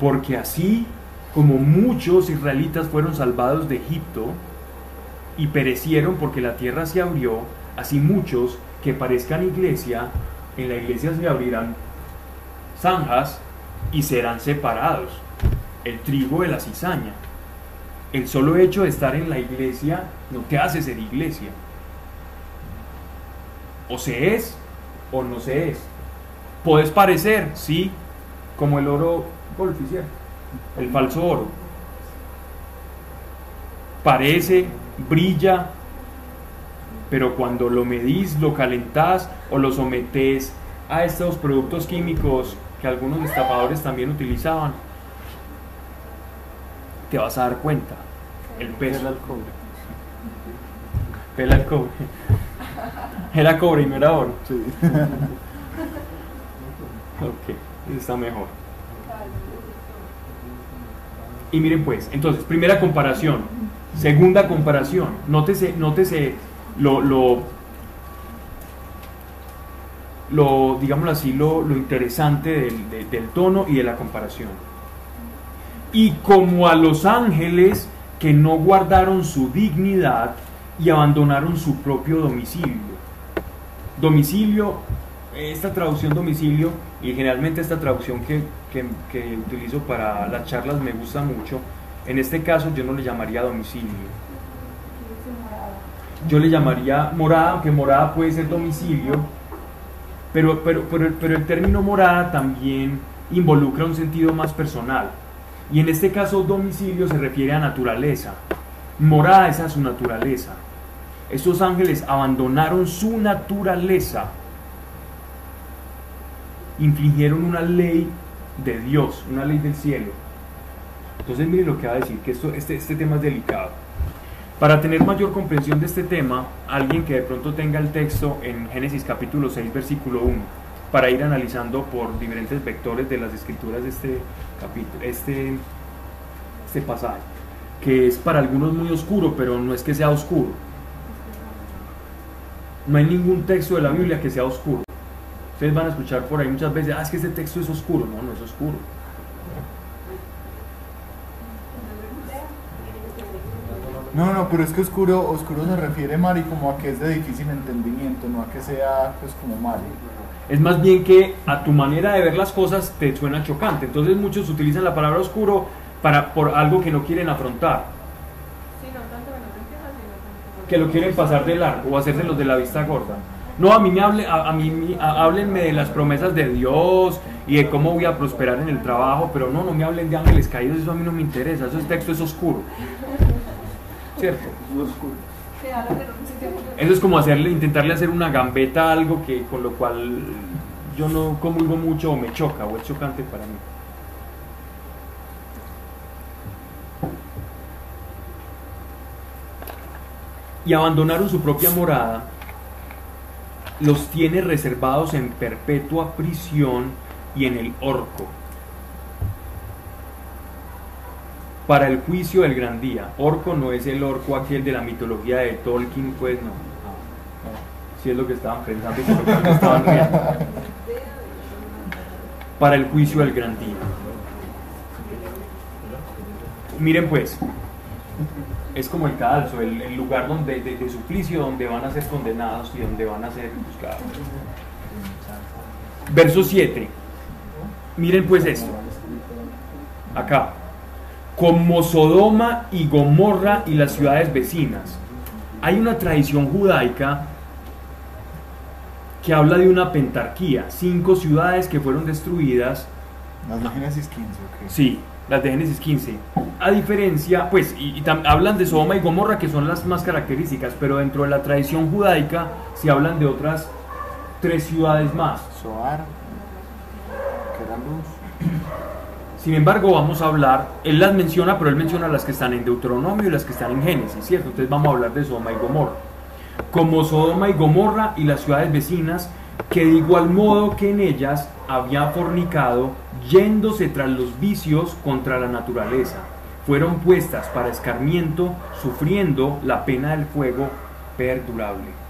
porque así como muchos israelitas fueron salvados de Egipto y perecieron porque la tierra se abrió, así muchos que parezcan iglesia, en la iglesia se abrirán zanjas y serán separados. El trigo de la cizaña. El solo hecho de estar en la iglesia no te hace ser iglesia. O se es o no se es. Puedes parecer, sí, como el oro golfi, ¿cierto? El falso oro. Parece, brilla, pero cuando lo medís, lo calentás o lo sometés a estos productos químicos que algunos destapadores también utilizaban, te vas a dar cuenta el peso. Pela el cobre. Pela el cobre. Era cobre y no era oro. Sí. Ok, está mejor. Y miren pues, entonces, primera comparación. Segunda comparación. Nótese, nótese lo, lo, lo digámoslo así, lo, lo interesante del, de- del tono y de la comparación. Y como a los ángeles que no guardaron su dignidad y abandonaron su propio domicilio. Domicilio, esta traducción domicilio, y generalmente esta traducción que, que- utilizo para las charlas me gusta mucho, en este caso yo no le llamaría domicilio. Yo le llamaría morada, aunque morada puede ser domicilio, pero, pero, pero, pero el término morada también involucra un sentido más personal. Y en este caso domicilio se refiere a naturaleza. Morada es a su naturaleza. Estos ángeles abandonaron su naturaleza. Infligieron una ley de Dios, una ley del cielo. Entonces mire lo que va a decir, que esto, este, este tema es delicado. Para tener mayor comprensión de este tema, alguien que de pronto tenga el texto en Génesis capítulo 6, versículo 1, para ir analizando por diferentes vectores de las escrituras de este capítulo, este, este pasaje, que es para algunos muy oscuro, pero no es que sea oscuro. No hay ningún texto de la Biblia que sea oscuro. Ustedes van a escuchar por ahí muchas veces, ah, es que este texto es oscuro. No, no es oscuro. No, no, pero es que oscuro, oscuro se refiere, Mari, como a que es de difícil entendimiento, no a que sea pues como malo. Es más bien que a tu manera de ver las cosas te suena chocante. Entonces muchos utilizan la palabra oscuro para, por algo que no quieren afrontar, Sí, no tanto que no sino tanto que lo quieren pasar de largo o hacerse los de la vista gorda. No, a mí me hable, a, a mí a- háblenme de las promesas de Dios y de cómo voy a prosperar en el trabajo, pero no, no me hablen de ángeles caídos, eso a mí no me interesa, ese texto es oscuro. ¿Cierto? Muy- Eso es como hacerle, intentarle hacer una gambeta a algo que con lo cual yo no comulgo mucho o me choca o es chocante para mí. Y abandonaron su propia morada, los tiene reservados en perpetua prisión y en el orco. para el juicio del gran día. Orco no es el orco aquel de la mitología de Tolkien, pues no. Si es lo que estaban pensando por lo estaban riendo. Para el juicio del gran día. Miren pues, es como el cadalso, el, el lugar donde, de, de suplicio donde van a ser condenados y donde van a ser juzgados. Verso 7. Miren pues esto. Acá. Como Sodoma y Gomorra y las ciudades vecinas. Hay una tradición judaica que habla de una pentarquía, cinco ciudades que fueron destruidas Las Génesis 15, ok. Sí, las de Génesis 15. A diferencia, pues, y, y tam- hablan de Sodoma y Gomorra, que son las más características, pero dentro de la tradición judaica se hablan de otras tres ciudades más. Soar. Sin embargo, vamos a hablar, él las menciona, pero él menciona las que están en Deuteronomio y las que están en Génesis, ¿cierto? Entonces vamos a hablar de Sodoma y Gomorra. Como Sodoma y Gomorra y las ciudades vecinas, que de igual modo que en ellas había fornicado, yéndose tras los vicios contra la naturaleza, fueron puestas para escarmiento, sufriendo la pena del fuego perdurable.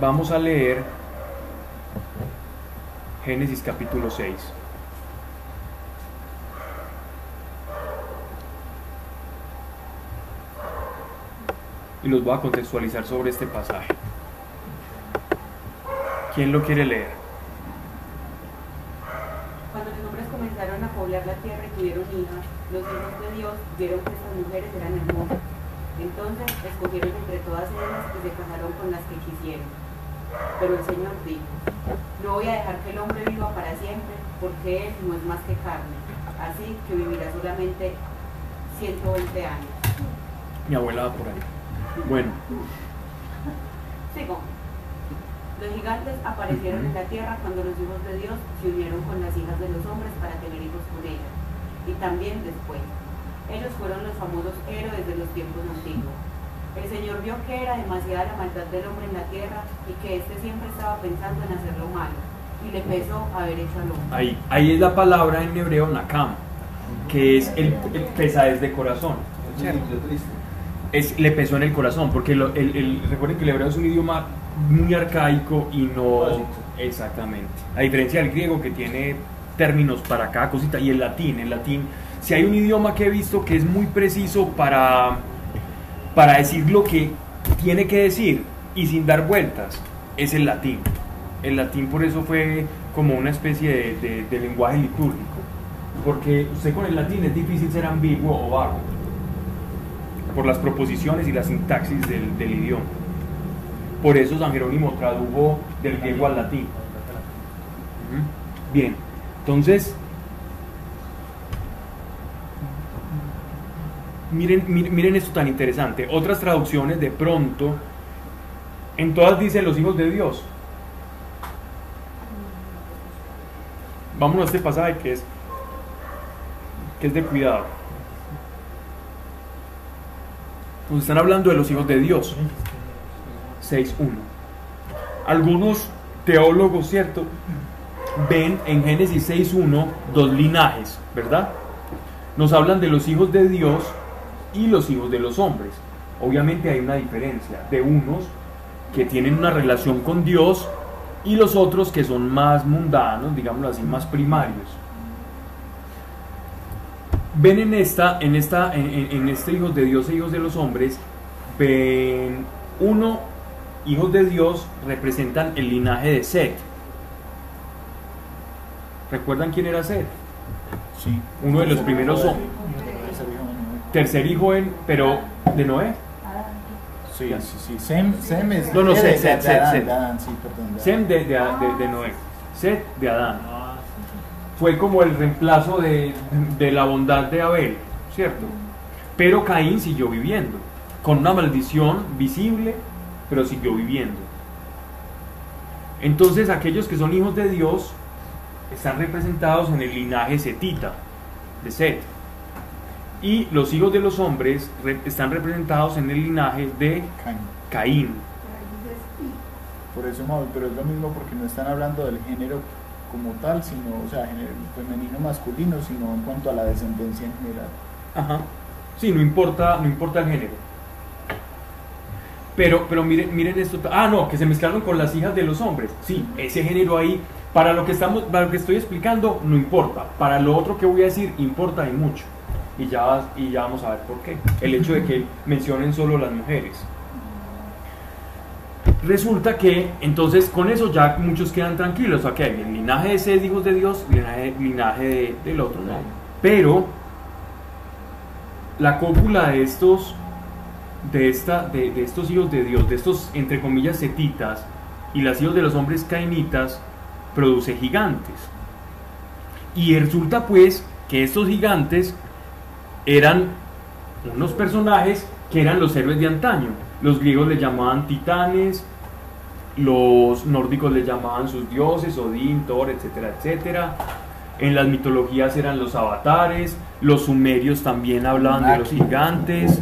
Vamos a leer Génesis capítulo 6. Y los voy a contextualizar sobre este pasaje. ¿Quién lo quiere leer? Cuando los hombres comenzaron a poblar la tierra y tuvieron hijas, los hijos de Dios vieron que estas mujeres eran hermosas. Entonces escogieron entre todas ellas y se casaron con las que quisieron. Pero el Señor dijo, no voy a dejar que el hombre viva para siempre, porque él no es más que carne. Así que vivirá solamente 120 años. Mi abuela va por ahí. Bueno, Sigo. Los gigantes aparecieron en la tierra cuando los hijos de Dios se unieron con las hijas de los hombres para tener hijos con ellas. Y también después. Ellos fueron los famosos héroes de los tiempos antiguos. El Señor vio que era demasiada la maldad del hombre en la tierra y que éste siempre estaba pensando en hacer lo malo. Y le pesó haber hecho al hombre. ahí, ahí es la palabra en hebreo nakam, que es el, el pesadez de corazón. Sí, triste. Es, le pesó en el corazón, porque lo- el, el- recuerden que el hebreo es un idioma muy arcaico y no... Básico. Exactamente. A diferencia del griego que tiene términos para cada cosita, y el latín, el latín, si hay un idioma que he visto que es muy preciso para, para decir lo que tiene que decir y sin dar vueltas, es el latín. El latín por eso fue como una especie de, de- de lenguaje litúrgico, porque usted con el latín es difícil ser ambiguo o vago por las proposiciones y la sintaxis del, idioma. Por eso San Jerónimo tradujo del griego al latín. Bien, entonces, miren, miren, miren esto tan interesante. Otras traducciones de pronto, en todas dicen los hijos de Dios. Vámonos a este pasaje que es, que es de cuidado. Nos están hablando de los hijos de Dios. 6.1. Algunos teólogos, ¿cierto? Ven en Génesis 6.1 dos linajes, ¿verdad? Nos hablan de los hijos de Dios y los hijos de los hombres. Obviamente hay una diferencia de unos que tienen una relación con Dios y los otros que son más mundanos, digámoslo así, más primarios ven en esta, en esta, en, este hijos de Dios e hijos de los hombres, ven uno, hijos de Dios representan el linaje de Set. ¿Recuerdan quién era Set? Sí. Uno de los primeros hombres. Tercer hijo en, pero de Noé. Sí, sí, sí. Sem, Sem es. No, no, de- Sem, de- Sem, de Sem, Adán, Sem. de Adán, sí, perdón. de Sem Adán. de, de, de- de Noé. Set de Adán. Fue como el reemplazo de, de la bondad de Abel, ¿cierto? Pero Caín siguió viviendo, con una maldición visible, pero siguió viviendo. Entonces aquellos que son hijos de Dios están representados en el linaje setita, de Set. Y los hijos de los hombres re- están representados en el linaje de Caín. Caín. Por eso, pero es lo mismo porque no están hablando del género como tal, sino, o sea, femenino, masculino, sino en cuanto a la descendencia en general. Ajá. Sí, no importa, no importa el género. Pero, pero miren, miren esto. Ah, no, que se mezclaron con las hijas de los hombres. Sí, ese género ahí, para lo que estamos, para lo que estoy explicando, no importa. Para lo otro que voy a decir, importa y mucho. Y ya, y ya vamos a ver por qué. El hecho de que mencionen solo las mujeres. Resulta que entonces con eso ya muchos quedan tranquilos. Ok, el linaje de ese es hijos de Dios, linaje, linaje de- del otro no. Pero la cópula de estos de, esta, de, de estos hijos de Dios, de estos entre comillas setitas y las hijos de los hombres cainitas, produce gigantes. Y resulta pues que estos gigantes eran unos personajes que eran los héroes de antaño. Los griegos le llamaban titanes, los nórdicos le llamaban sus dioses, Odín, Thor, etcétera, etcétera. En las mitologías eran los avatares, los sumerios también hablaban de los gigantes,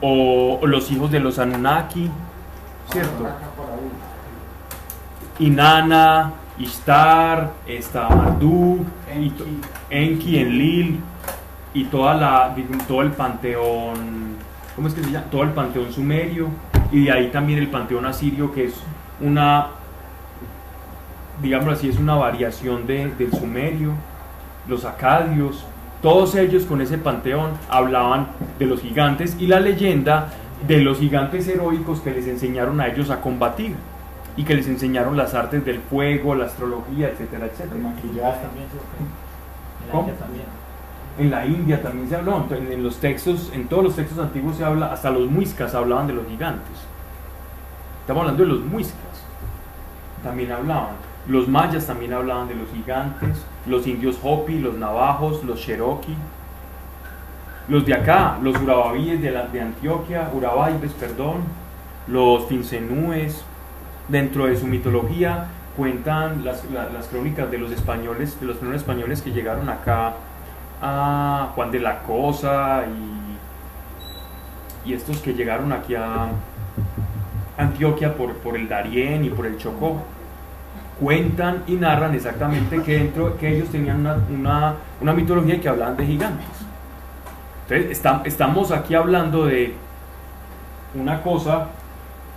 o, o los hijos de los Anunnaki, ¿cierto? Inanna, Ishtar, está Marduk, to- Enki, Enlil, y toda la, todo el panteón, ¿cómo es que se llama? Todo el panteón sumerio, y de ahí también el panteón asirio, que es una, digámoslo así, es una variación de- del sumerio, los acadios, todos ellos con ese panteón hablaban de los gigantes y la leyenda de los gigantes heroicos que les enseñaron a ellos a combatir y que les enseñaron las artes del fuego, la astrología, etcétera, El etcétera. maquillaje. También ¿Cómo? También. En la India también se habló, en los textos, en todos los textos antiguos se habla, hasta los muiscas hablaban de los gigantes. Estamos hablando de los muiscas. También hablaban. Los mayas también hablaban de los gigantes, los indios Hopi, los navajos, los Cherokee. Los de acá, los urababíes de, Antioquia, urabaibes, perdón, los fincenúes, dentro de su mitología cuentan las, la- las crónicas de los españoles, de los primeros españoles que llegaron acá a Juan de la Cosa y, y estos que llegaron aquí a Antioquia por, por el Darién y por el Chocó. Cuentan y narran exactamente que, dentro, que ellos tenían una, una, mitología que hablaban de gigantes. Entonces, estam- estamos aquí hablando de una cosa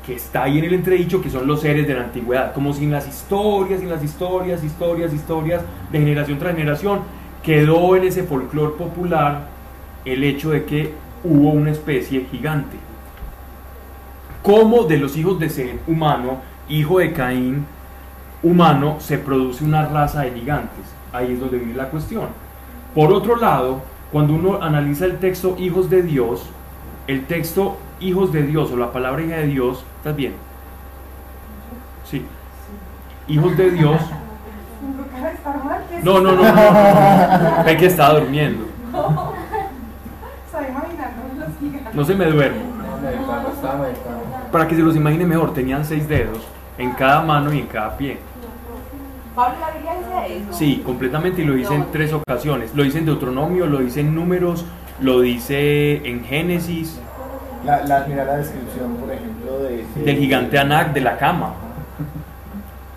que está ahí en el entredicho, que son los seres de la antigüedad, como si en las historias, en las historias, historias, historias, de generación tras generación, quedó en ese folclore popular el hecho de que hubo una especie gigante. Como de los hijos de Seth humano, hijo de Caín humano, se produce una raza de gigantes. Ahí es donde viene la cuestión. Por otro lado, cuando uno analiza el texto hijos de Dios, el texto hijos de Dios o la palabra hija de Dios, ¿estás bien? Sí. Hijos de Dios. No, no, no, no. no. Ve que estaba durmiendo. Estoy imaginando los gigantes. No se me duermo. Para que se los imagine mejor, tenían seis dedos en cada mano y en cada pie. Pablo, la Biblia dice eso. Sí, completamente y lo dice en tres ocasiones. Lo dice en Deuteronomio, lo dice en Números, lo dice en Génesis, La, la, mira la descripción, por ejemplo, de, de- del gigante Anak, de la cama.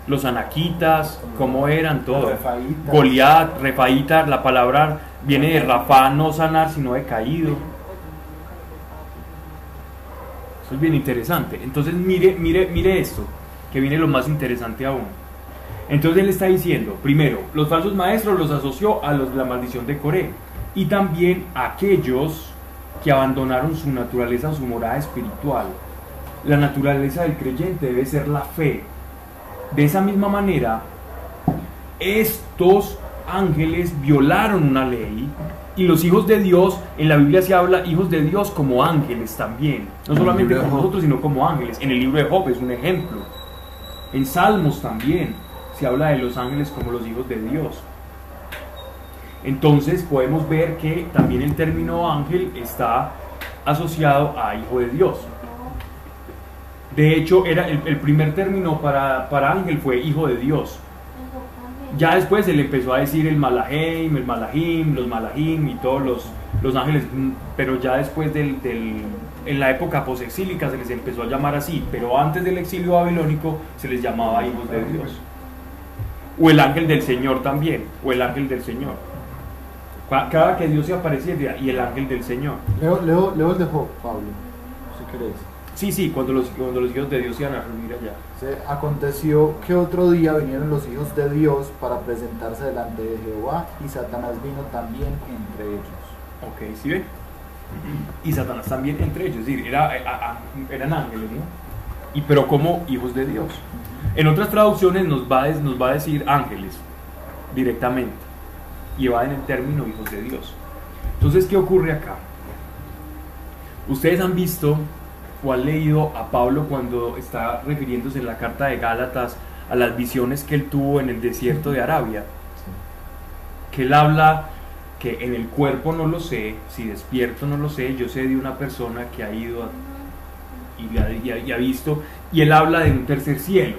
Los anaquitas, cómo eran, todo. Refaítas. Goliat, Refaíta, la palabra viene de Rafa, no sanar, sino de caído. Eso es bien interesante. Entonces, mire, mire, mire esto, que viene lo más interesante aún. Entonces él está diciendo, primero, los falsos maestros los asoció a los de la maldición de Coré y también a aquellos que abandonaron su naturaleza su morada espiritual. La naturaleza del creyente debe ser la fe. De esa misma manera, estos ángeles violaron una ley y los hijos de Dios, en la Biblia se habla hijos de Dios como ángeles también, no solamente como nosotros, sino como ángeles. En el libro de Job es un ejemplo. En Salmos también se habla de los ángeles como los hijos de Dios. Entonces podemos ver que también el término ángel está asociado a hijo de Dios. De hecho, era el, primer término para, para ángel fue hijo de Dios. Ya después se le empezó a decir el Malaheim, el Malahim, los Malahim y todos los, los ángeles, mm, pero ya después del, del, en la época posexílica se les empezó a llamar así, pero antes del exilio babilónico se les llamaba hijos de Dios. O el ángel del Señor también, o el ángel del Señor. Ca- Cada que Dios se aparecía y el ángel del Señor. Leo, leo, leo el de Pablo, si querés. Sí, sí, cuando los, cuando los hijos de Dios iban a reunir allá. Se aconteció que otro día vinieron los hijos de Dios para presentarse delante de Jehová y Satanás vino también entre ellos. Ok, ¿sí ven? Y Satanás también entre ellos, es decir, era, a- a- eran ángeles, ¿no? Y pero como hijos de Dios. En otras traducciones nos va, a, nos va a decir ángeles directamente. Y va en el término hijos de Dios. Entonces, ¿qué ocurre acá? Ustedes han visto o han leído a Pablo cuando está refiriéndose en la carta de Gálatas a las visiones que él tuvo en el desierto de Arabia. Que él habla que en el cuerpo no lo sé, si despierto no lo sé, yo sé de una persona que ha ido y ha- y ha visto, y él habla de un tercer cielo.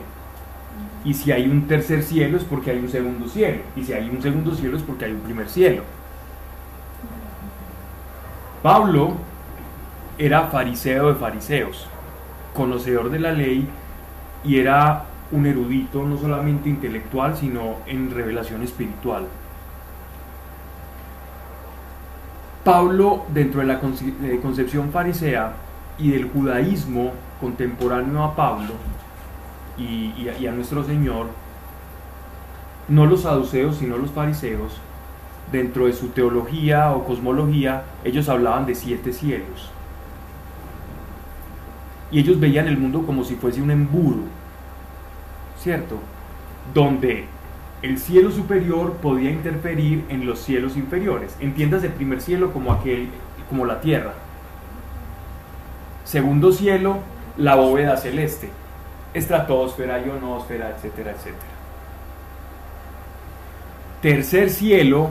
Y si hay un tercer cielo es porque hay un segundo cielo, y si hay un segundo cielo es porque hay un primer cielo. Pablo era fariseo de fariseos, conocedor de la ley y era un erudito no solamente intelectual, sino en revelación espiritual. Pablo, dentro de la conce- concepción farisea y del judaísmo contemporáneo a Pablo y, a- y a nuestro Señor, no los saduceos, sino los fariseos, dentro de su teología o cosmología, ellos hablaban de siete cielos. Y ellos veían el mundo como si fuese un embudo, ¿cierto? Donde el cielo superior podía interferir en los cielos inferiores. Entiendas el primer cielo como aquel, como la tierra. Segundo cielo, la bóveda celeste. Estratosfera, ionosfera, etcétera, etcétera. Tercer cielo,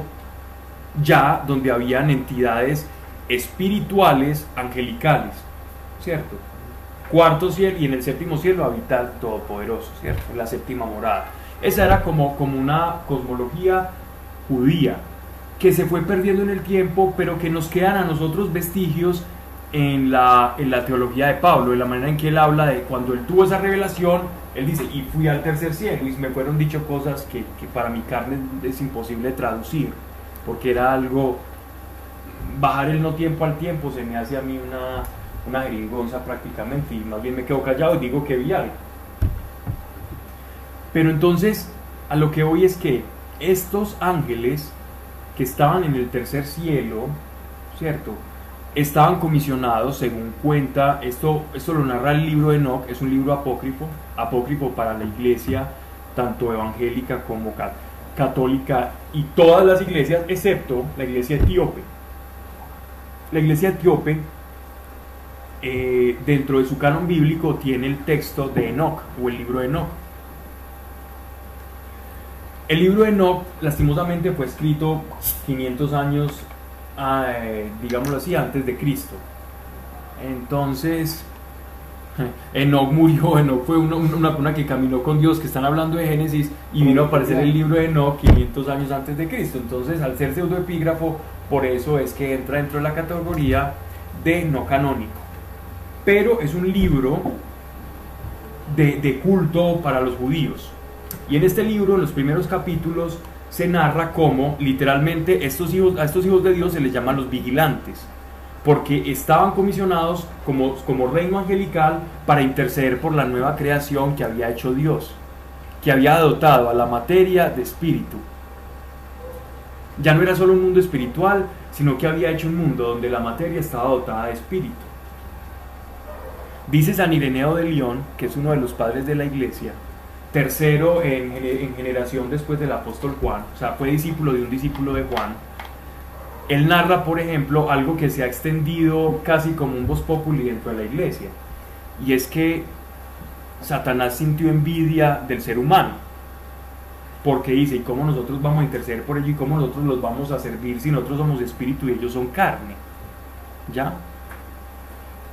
ya donde habían entidades espirituales, angelicales, ¿cierto? Cuarto cielo y en el séptimo cielo habita el Todopoderoso, ¿cierto? La séptima morada. Esa era como, como una cosmología judía que se fue perdiendo en el tiempo, pero que nos quedan a nosotros vestigios en la, en la teología de Pablo, en la manera en que él habla de cuando él tuvo esa revelación, él dice, y fui al tercer cielo, y me fueron dicho cosas que, que para mi carne es imposible traducir, porque era algo, bajar el no tiempo al tiempo se me hace a mí una, una jeringonza prácticamente, y más bien me quedo callado y digo que vi algo. Pero entonces, a lo que voy es que estos ángeles que estaban en el tercer cielo, ¿cierto? Estaban comisionados, según cuenta, esto, esto lo narra el libro de Enoch, es un libro apócrifo, apócrifo para la iglesia, tanto evangélica como ca- católica, y todas las iglesias, excepto la iglesia etíope. La iglesia etíope, eh, dentro de su canon bíblico, tiene el texto de Enoch, o el libro de Enoch. El libro de Enoch, lastimosamente, fue escrito 500 años, ah, eh, digámoslo así, antes de Cristo. Entonces, Enoch murió, Enoch fue una, una que caminó con Dios, que están hablando de Génesis, y vino a aparecer el libro de Enoch 500 años antes de Cristo. Entonces, al ser pseudoepígrafo, por eso es que entra dentro de la categoría de no canónico. Pero es un libro de, culto para los judíos. Y en este libro, en los primeros capítulos, se narra cómo literalmente estos hijos, a estos hijos de Dios se les llaman los vigilantes, porque estaban comisionados como, como reino angelical para interceder por la nueva creación que había hecho Dios, que había dotado a la materia de espíritu. Ya no era solo un mundo espiritual, sino que había hecho un mundo donde la materia estaba dotada de espíritu. Dice San Ireneo de León, que es uno de los padres de la iglesia, tercero en, en generación después del apóstol Juan, o sea, fue discípulo de un discípulo de Juan. Él narra, por ejemplo, algo que se ha extendido casi como un voz populi dentro de la iglesia, y es que Satanás sintió envidia del ser humano, porque dice, ¿y cómo nosotros vamos a interceder por ellos y cómo nosotros los vamos a servir si nosotros somos espíritu y ellos son carne? ¿Ya?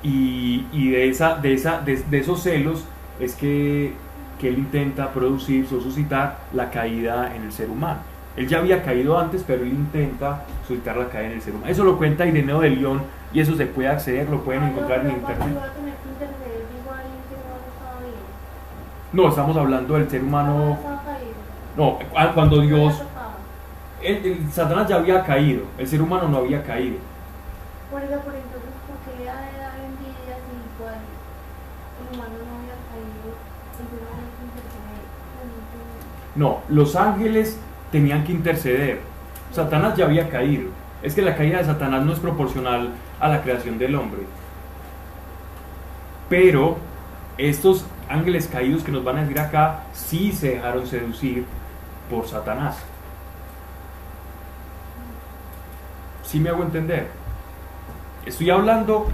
Y, y de, esa, de, esa, de, de esos celos es que, que él intenta producir o suscitar la caída en el ser humano. Él ya había caído antes, pero él intenta suscitar la caída en el ser humano. Eso lo cuenta Ireneo de León y eso se puede acceder, lo pueden encontrar en internet. No, estamos hablando del ser humano. No, ah, cuando Dios. el- el- Satanás ya había caído, el ser humano no había caído. Por eso, por entonces, ¿por qué ha de dar envidia si igual el humano no había caído? El ser humano es interceder. No, los ángeles tenían que interceder. Satanás ya había caído. Es que la caída de Satanás no es proporcional a la creación del hombre. Pero estos ángeles caídos que nos van a decir acá sí se dejaron seducir por Satanás. ¿Sí me hago entender? Estoy hablando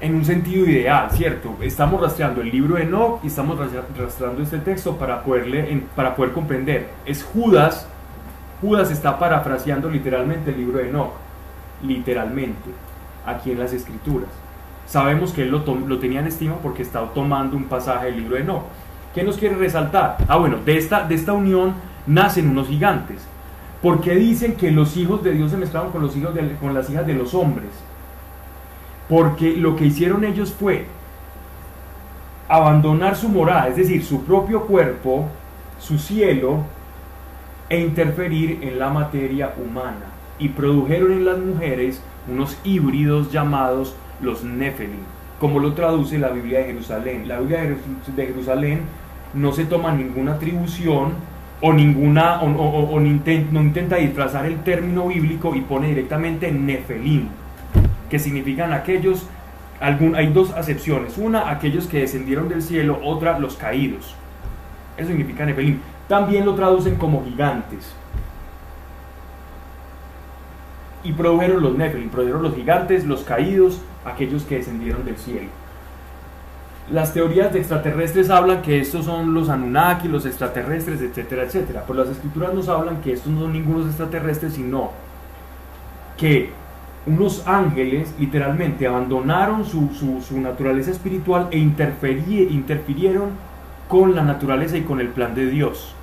en un sentido ideal, ¿cierto? Estamos rastreando el libro de Enoch y estamos rastreando este texto para, poderle, para poder comprender. Es Judas, Judas está parafraseando literalmente el libro de Enoch, literalmente, aquí en las escrituras. Sabemos que él lo, lo tenía en estima porque estaba tomando un pasaje del libro de Enoch. ¿Qué nos quiere resaltar? Ah, bueno, de esta, de esta unión nacen unos gigantes. Porque dicen que los hijos de Dios se mezclaron con, los hijos de- con las hijas de los hombres? Porque lo que hicieron ellos fue abandonar su morada, es decir, su propio cuerpo, su cielo, e interferir en la materia humana. Y produjeron en las mujeres unos híbridos llamados los Nefelim, como lo traduce la Biblia de Jerusalén. La Biblia de Jeru- de Jerusalén no se toma ninguna atribución o ninguna o, no intenta disfrazar el término bíblico y pone directamente Nefelim que significan aquellos, algún, hay dos acepciones, una aquellos que descendieron del cielo, otra los caídos. Eso significa Nefelim. También lo traducen como gigantes. Y produjeron los Nefelim, produjeron los gigantes, los caídos, aquellos que descendieron del cielo. Las teorías de extraterrestres hablan que estos son los Anunnaki, los extraterrestres, etcétera, etcétera. Pero las escrituras nos hablan que estos no son ningunos extraterrestres, sino que unos ángeles literalmente abandonaron su, su- su naturaleza espiritual e interfirieron con la naturaleza y con el plan de Dios,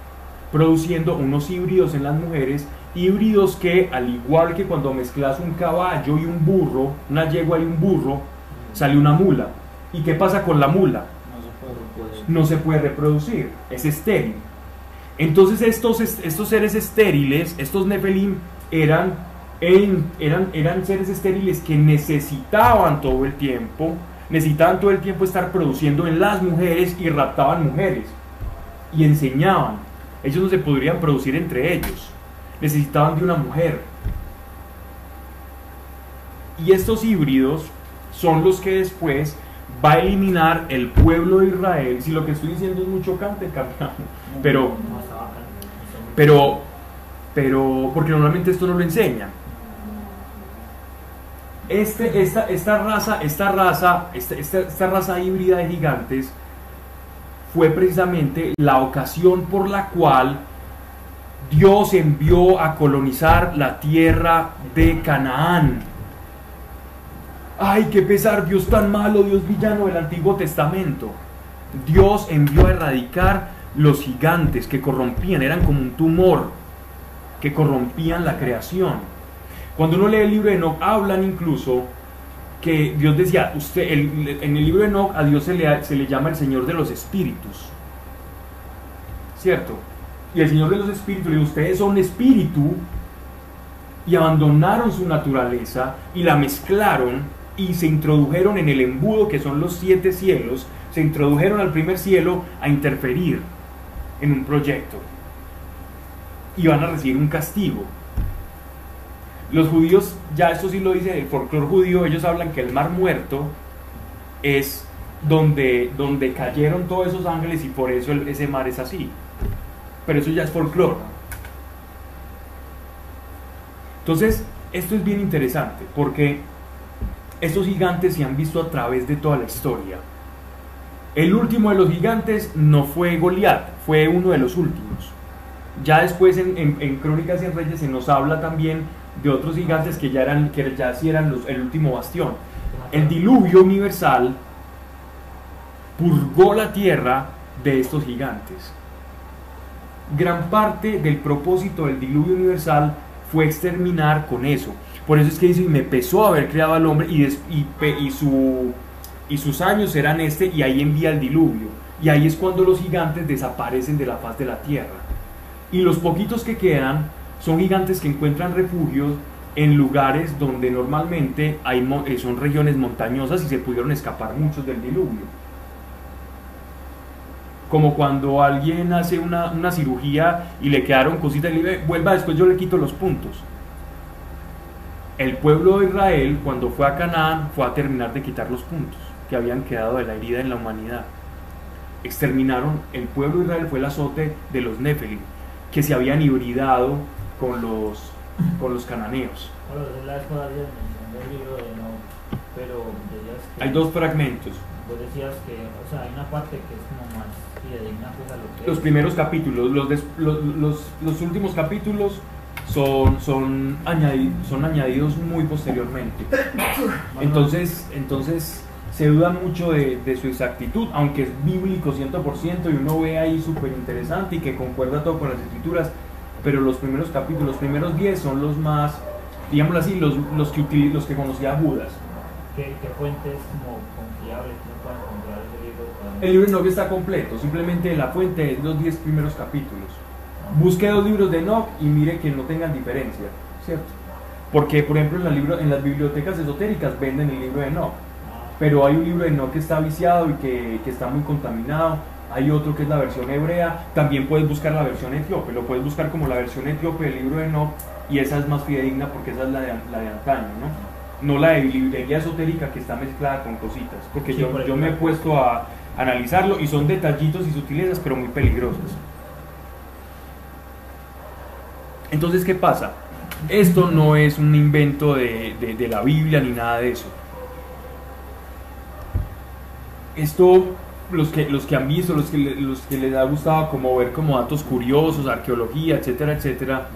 produciendo unos híbridos en las mujeres, híbridos que al igual que cuando mezclas un caballo y un burro, una yegua y un burro, sale una mula. ¿Y qué pasa con la mula? no se puede reproducir, es estéril. Entonces estos, estos seres estériles, estos Nefelim, eran, eran, eran seres estériles que necesitaban todo el tiempo, necesitaban todo el tiempo estar produciendo en las mujeres y raptaban mujeres y enseñaban. Ellos no se podrían producir entre ellos, necesitaban de una mujer. Y estos híbridos son los que después va a eliminar el pueblo de Israel. Si lo que estoy diciendo es muy chocante. Pero, pero, pero, porque normalmente esto no lo enseña. Este, esta, esta raza, esta raza, esta, esta, esta raza híbrida de gigantes fue precisamente la ocasión por la cual Dios envió a colonizar la tierra de Canaán. Ay, qué pesar, Dios tan malo, Dios villano del Antiguo Testamento. Dios envió a erradicar los gigantes que corrompían, eran como un tumor, que corrompían la creación. Cuando uno lee el libro de Enoch, hablan incluso que Dios decía, usted, en el libro de Enoch a Dios se le, se le llama el Señor de los Espíritus. ¿Cierto? Y el Señor de los Espíritus le dice, ustedes son espíritu y abandonaron su naturaleza y la mezclaron y se introdujeron en el embudo que son los siete cielos, se introdujeron al primer cielo a interferir en un proyecto y van a recibir un castigo. Los judíos, ya esto sí lo dice el folclore judío, ellos hablan que el mar muerto es donde, donde cayeron todos esos ángeles y por eso ese mar es así. Pero eso ya es folclore. Entonces, esto es bien interesante porque estos gigantes se han visto a través de toda la historia. El último de los gigantes no fue Goliat, fue uno de los últimos. Ya después en, en- en Crónicas y en Reyes se nos habla también de otros gigantes que ya eran, que ya sí eran los- el último bastión. El diluvio universal purgó la tierra de estos gigantes. gran parte del propósito del diluvio universal fue exterminar con eso. Por eso es que dice, y me pesó haber creado al hombre y, des- y, y su, y sus años eran este, y ahí envía el diluvio. Y ahí es cuando los gigantes desaparecen de la faz de la tierra. Y los poquitos que quedan son gigantes que encuentran refugios en lugares donde normalmente hay, eh, son regiones montañosas y se pudieron escapar muchos del diluvio. Como cuando alguien hace una, una cirugía y le quedaron cositas y vuelva después yo le quito los puntos. El pueblo de Israel cuando fue a Canaán fue a terminar de quitar los puntos que habían quedado de la herida en la humanidad. Exterminaron, el pueblo de Israel fue el azote de los Nefelim, que se habían hibridado con los, con los cananeos. Bueno, libro de no, pero que... Hay dos fragmentos. Vos decías que, o sea, hay una parte que es como más fidedigna pues a lo que Los es. primeros capítulos, los, des- los, los- los últimos capítulos son, son, añadi- son añadidos muy posteriormente. Entonces, entonces se duda mucho de, de su exactitud, aunque es bíblico 100% y uno ve ahí súper interesante y que concuerda todo con las escrituras, pero los primeros capítulos, los primeros 10 son los más, digámoslo así, los, los, que, utili- los que conocía Judas. ¿Qué, qué fuente es como confiable que uno pueda encontrar ese libro? El libro de Enoch está completo, simplemente la fuente es los 10 primeros capítulos. Busque dos libros de Enoch y mire que no tengan diferencia, ¿cierto? Porque, por ejemplo, en, la libro- en las bibliotecas esotéricas venden el libro de Enoch, Ah, pero hay un libro de Enoch que está viciado y que, que está muy contaminado. Hay otro que es la versión hebrea. También puedes buscar la versión etíope. Lo puedes buscar como la versión etíope del libro de Enoch y esa es más fidedigna porque esa es la de, la de antaño, ¿no? No la de librería esotérica que está mezclada con cositas. Porque Sí, yo, por yo me he puesto a analizarlo y son detallitos y sutilezas, pero muy peligrosas. Entonces, ¿qué pasa? Esto no es un invento de, de- de la Biblia ni nada de eso. Esto, los que, los que han visto, los que, los que les ha gustado como ver como datos curiosos, arqueología, etcétera, etcétera,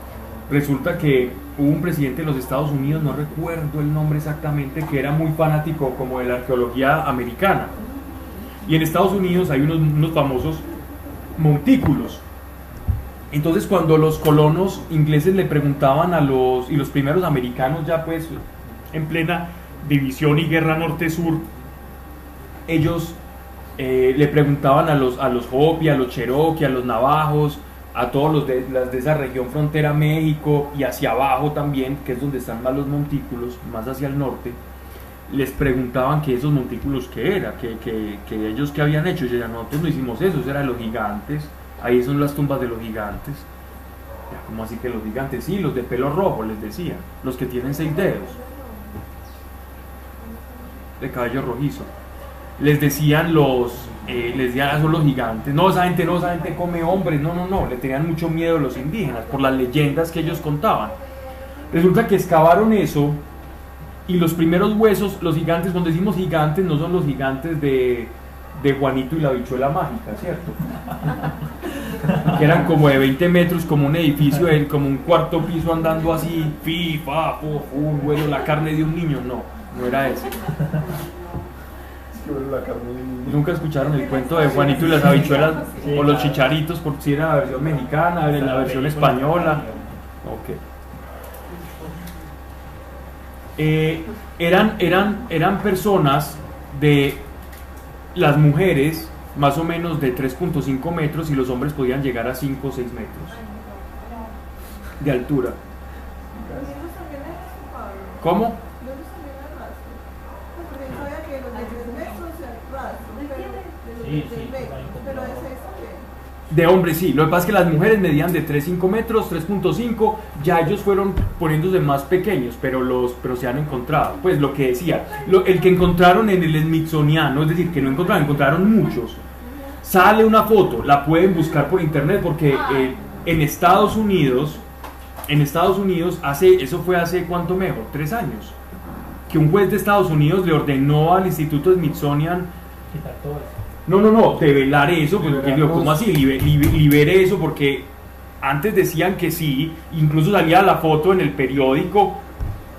resulta que hubo un presidente de los Estados Unidos, no recuerdo el nombre exactamente, que era muy fanático como de la arqueología americana. Y en Estados Unidos hay unos, unos famosos montículos. Entonces cuando los colonos ingleses le preguntaban a los, y los primeros americanos ya pues en plena división y guerra norte-sur, ellos eh, le preguntaban a los, a los Hopi, a los Cherokee, a los Navajos, a todos los de, las de esa región frontera México y hacia abajo también, que es donde están más los montículos, más hacia el norte, les preguntaban que esos montículos qué era, que, que, que ellos qué habían hecho. Y decían, nosotros no hicimos eso, eso era de los gigantes, ahí son las tumbas de los gigantes. Ya, ¿cómo así que los gigantes? Sí, los de pelo rojo, les decía, los que tienen seis dedos, de cabello rojizo. Les decían los, eh, les decían, "Ah, son los gigantes. No, esa gente no, esa gente come hombres. No, no, no, le tenían mucho miedo a los indígenas por las leyendas que ellos contaban. Resulta que excavaron eso y los primeros huesos, los gigantes, cuando decimos gigantes, no son los gigantes de, de Juanito y la bichuela mágica, ¿cierto? que eran como de 20 metros, como un edificio, como un cuarto piso andando así, fu, un huevo, la carne de un niño, no, no era eso. Nunca escucharon el cuento de Juanito y las habichuelas Sí, o los chicharitos, por si era la versión mexicana, la La versión española. Ok. Eh, eran, eran, eran personas de las mujeres más o menos de 3.5 metros y los hombres podían llegar a 5 o 6 metros de altura. ¿Cómo? Los niños también es rastro. Pues porque yo sabía que los de 3 metros es rastro, pero de los De sí, 3 metros. ahí Pero comprobado. es eso que. De hombres sí, lo que pasa es que las mujeres medían de 3.5 metros, 3.5, ya ellos fueron poniéndose más pequeños, pero los pero se han encontrado. Pues lo que decía, el que encontraron en el Smithsoniano, es decir, que no encontraron, encontraron muchos. Sale una foto, la pueden buscar por internet porque eh, en Estados Unidos, en Estados Unidos, hace, eso fue hace cuánto mejor, tres años, que un juez de Estados Unidos le ordenó al Instituto Smithsonian Quitar todo eso. No, no, no, develar eso, pues, porque digo, ¿cómo así? Libe- libe- libere eso, porque antes decían que sí, incluso salía la foto en el periódico,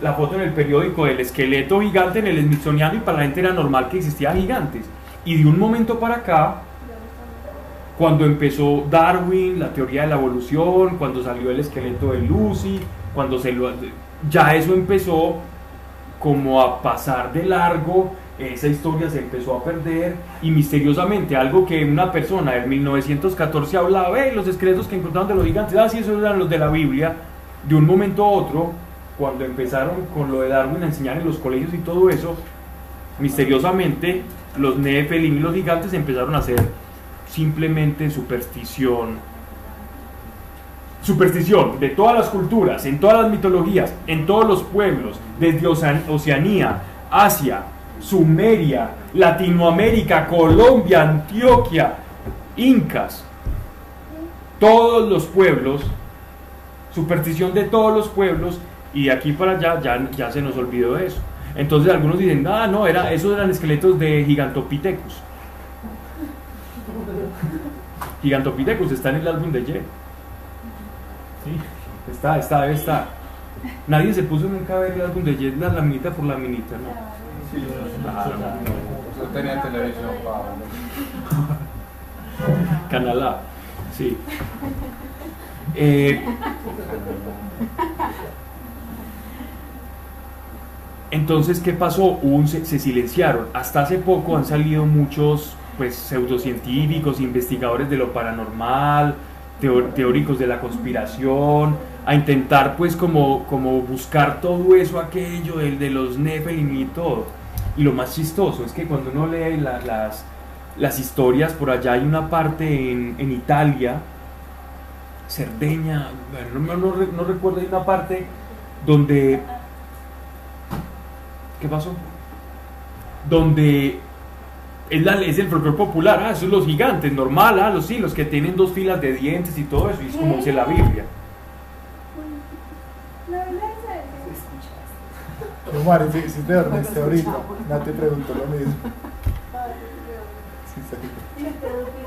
la foto en el periódico del esqueleto gigante en el Smithsoniano y para la gente era normal que existían gigantes. Y de un momento para acá, cuando empezó Darwin, la teoría de la evolución, cuando salió el esqueleto de Lucy, cuando se lo, ya eso empezó como a pasar de largo, esa historia se empezó a perder y misteriosamente algo que una persona en 1914 hablaba, "Ey, los esqueletos que encontraron de los gigantes, ah, sí, esos eran los de la Biblia, de un momento a otro, cuando empezaron con lo de Darwin a enseñar en los colegios y todo eso, misteriosamente los Nephilim y los gigantes empezaron a ser simplemente superstición. Superstición de todas las culturas, en todas las mitologías, en todos los pueblos, desde Ocean- Oceanía, Asia, Sumeria, Latinoamérica, Colombia, Antioquia, Incas, todos los pueblos, superstición de todos los pueblos, y de aquí para allá ya, ya se nos olvidó eso. Entonces algunos dicen, ah, no, era, esos eran esqueletos de Gigantopithecus. Gigantopithecus está en el álbum de Ye. Sí. Está, está, debe estar. Nadie se puso nunca a ver el álbum de Ye, la laminita por laminita, ¿no? Yo tenía televisión, Pablo. Canal A, sí. Eh, entonces, ¿qué pasó? Un- se, se silenciaron. Hasta hace poco han salido muchos pues, pseudocientíficos, investigadores de lo paranormal, teóricos de la conspiración, a intentar pues como, como buscar todo eso, aquello, el de los Nephilim y todo. Y lo más chistoso es que cuando uno lee la- las, las historias, por allá hay una parte en, en Italia, Cerdeña, no, no no recuerdo, hay una parte donde... ¿Qué pasó? Donde es, la- es el folclore popular, ah, esos los gigantes, normal, ah, los sí, los que tienen dos filas de dientes y todo eso, y es como dice la Biblia. La Biblia dice eso. Pero Mari, si, si te dormiste ahorita, no te pregunto lo mismo. Sí, sí.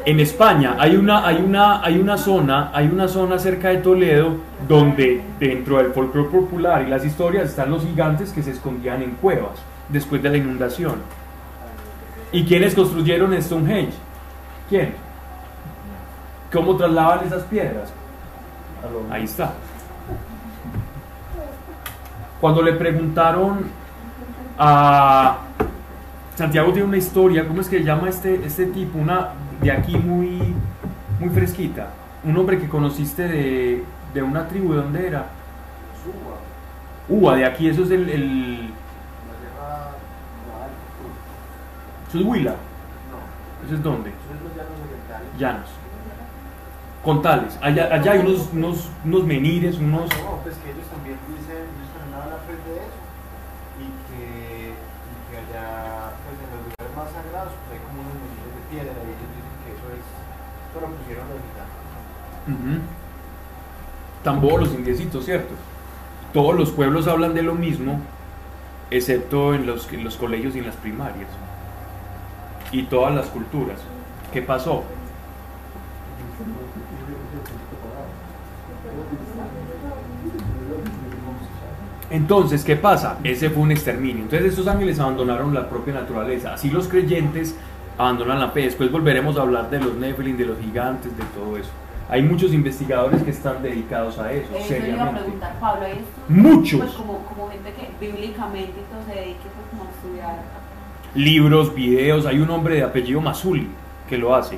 En España hay una, hay una, hay una zona, hay una zona cerca de Toledo donde dentro del folclore popular y las historias están los gigantes que se escondían en cuevas después de la inundación. ¿Y quiénes construyeron Stonehenge? ¿Quién? ¿Cómo trasladaban esas piedras? Ahí está. Cuando le preguntaron a Santiago tiene una historia, ¿cómo es que llama este, este tipo? Una de aquí muy, muy fresquita. Un hombre que conociste de, de una tribu, ¿de dónde era? Uva, de aquí, eso es el... el eso es Huila. ¿Eso es dónde? Llanos. Contales. Allá, allá hay unos, unos, unos menires, unos... No, pues que ellos también dicen, piedra ellos dicen que eso es, pusieron los gigantes. Tambor, los indiecitos, ¿cierto? Todos los pueblos hablan de lo mismo, excepto en los, en los colegios y en las primarias. Y todas las culturas. ¿Qué pasó? Entonces, ¿qué pasa? Ese fue un exterminio. Entonces, estos ángeles abandonaron la propia naturaleza. Así los creyentes abandonan la fe. Después volveremos a hablar de los Nephilim, de los gigantes, de todo eso. Hay muchos investigadores que están dedicados a eso, Eso le iba a seriamente. preguntar, Pablo. Muchos. Pues como, como gente que bíblicamente se dedique pues como a estudiar. Libros, videos. Hay un hombre de apellido Masuli que lo hace.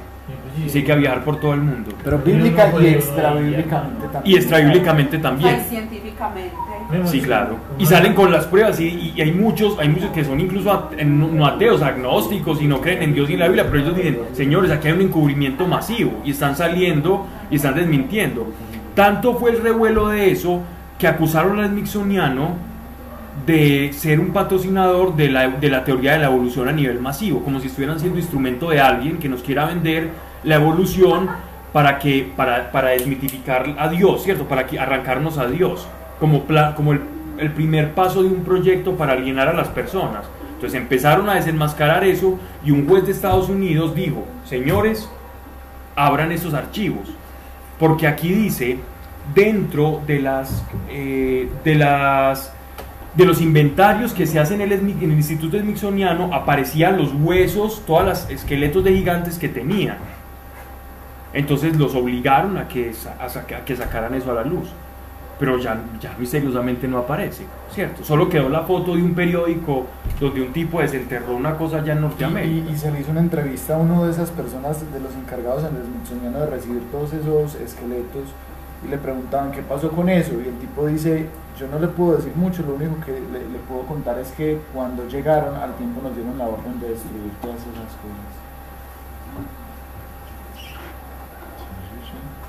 Y sí hay que viajar por todo el mundo. Pero bíblica y extra bíblicamente también. Y extrabíblicamente O sea, también. científicamente. Sí, claro. Y salen con las pruebas y, y hay muchos, hay muchos que son incluso no no ateos, agnósticos y no creen en Dios y en la Biblia, pero ellos dicen, señores, aquí hay un encubrimiento masivo y están saliendo y están desmintiendo. Tanto fue el revuelo de eso que acusaron al Smithsoniano de ser un patrocinador de la, de la teoría de la evolución a nivel masivo, como si estuvieran siendo instrumento de alguien que nos quiera vender la evolución para, que, para, para desmitificar a Dios, ¿cierto? Para que, arrancarnos a Dios, como, pla- como el, el primer paso de un proyecto para alienar a las personas. Entonces empezaron a desenmascarar eso y un juez de Estados Unidos dijo, señores, abran esos archivos, porque aquí dice, dentro de las, eh, de las de los inventarios que se hacen en el, en el Instituto Smithsoniano aparecían los huesos, todos los esqueletos de gigantes que tenían. Entonces los obligaron a que, a saca- a que sacaran eso a la luz. Pero ya, ya misteriosamente no aparece, ¿cierto? Solo quedó la foto de un periódico donde un tipo desenterró una cosa allá en Y, Norteamérica. y- y se le hizo una entrevista a uno de esas personas, de los encargados en el Smithsoniano de recibir todos esos esqueletos y le preguntaban qué pasó con eso y el tipo dice, yo no le puedo decir mucho, lo único que le, le puedo contar es que cuando llegaron al tiempo nos dieron la orden de destruir todas esas cosas.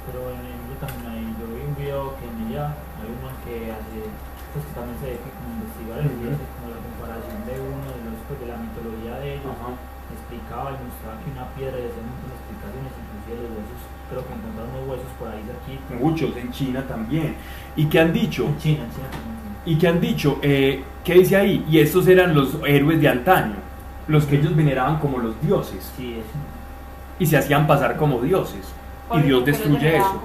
Pero en el también hay, yo vi un video que en ella hay uno que hace, pues que también se ve que como investigadores y hace como la comparación de uno de los, pues de la mitología de ellos, Ajá. explicaba y mostraba que una piedra y hacía un montón de explicaciones, inclusive los huesos, creo que encontraron unos huesos por ahí cerquita. Muchos, en China también. ¿Y qué han dicho? En China, en China también. sí. ¿Y qué han dicho? Eh, ¿Qué dice ahí? Y estos eran los héroes de antaño, los que ellos veneraban como los dioses Sí, y se hacían pasar como dioses. Y Dios que destruye eso.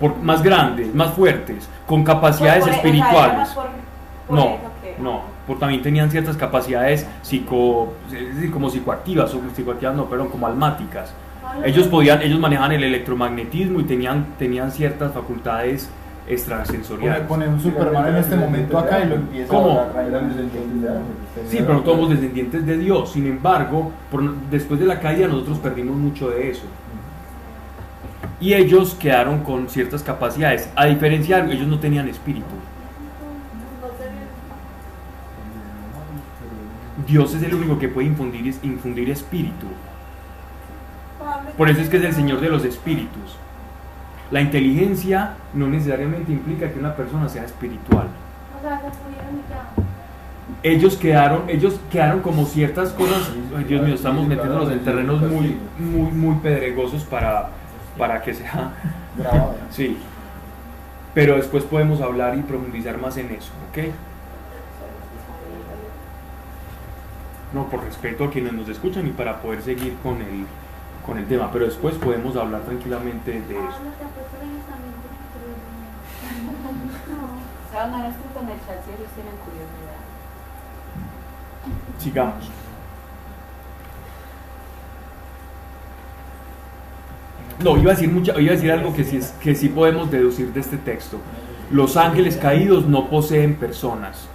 Por, más grandes, más fuertes, con capacidades Por- por- o sea, era espirituales. más por- por No, que- no, porque también tenían ciertas capacidades psico, es decir, como psicoactivas, o psicoactivas no, perdón, como almáticas. Ellos podían, ellos manejaban el electromagnetismo y tenían, tenían ciertas facultades extrasensoriales. pone un Superman en este momento acá y lo empieza ¿Cómo? a Sí, pero todos descendientes de Dios. Sin embargo, por- después de la caída nosotros perdimos mucho de eso. Y ellos quedaron con ciertas capacidades. A diferencia, ellos no tenían espíritu. Dios es el único que puede infundir, infundir espíritu. Por eso es que es el Señor de los espíritus. La inteligencia no necesariamente implica que una persona sea espiritual. O sea, se ellos quedaron, ellos quedaron como ciertas cosas, ay Dios mío, estamos metiéndonos en terrenos muy, muy, muy pedregosos para, para que sea, grabado. sí. Pero después podemos hablar y profundizar más en eso, ¿ok? No, por respeto a quienes nos escuchan y para poder seguir con el, con el tema, pero después podemos hablar tranquilamente de eso. Sigamos. No, iba a decir, mucha, iba a decir algo que sí, que sí podemos deducir de este texto. Los ángeles caídos no poseen personas.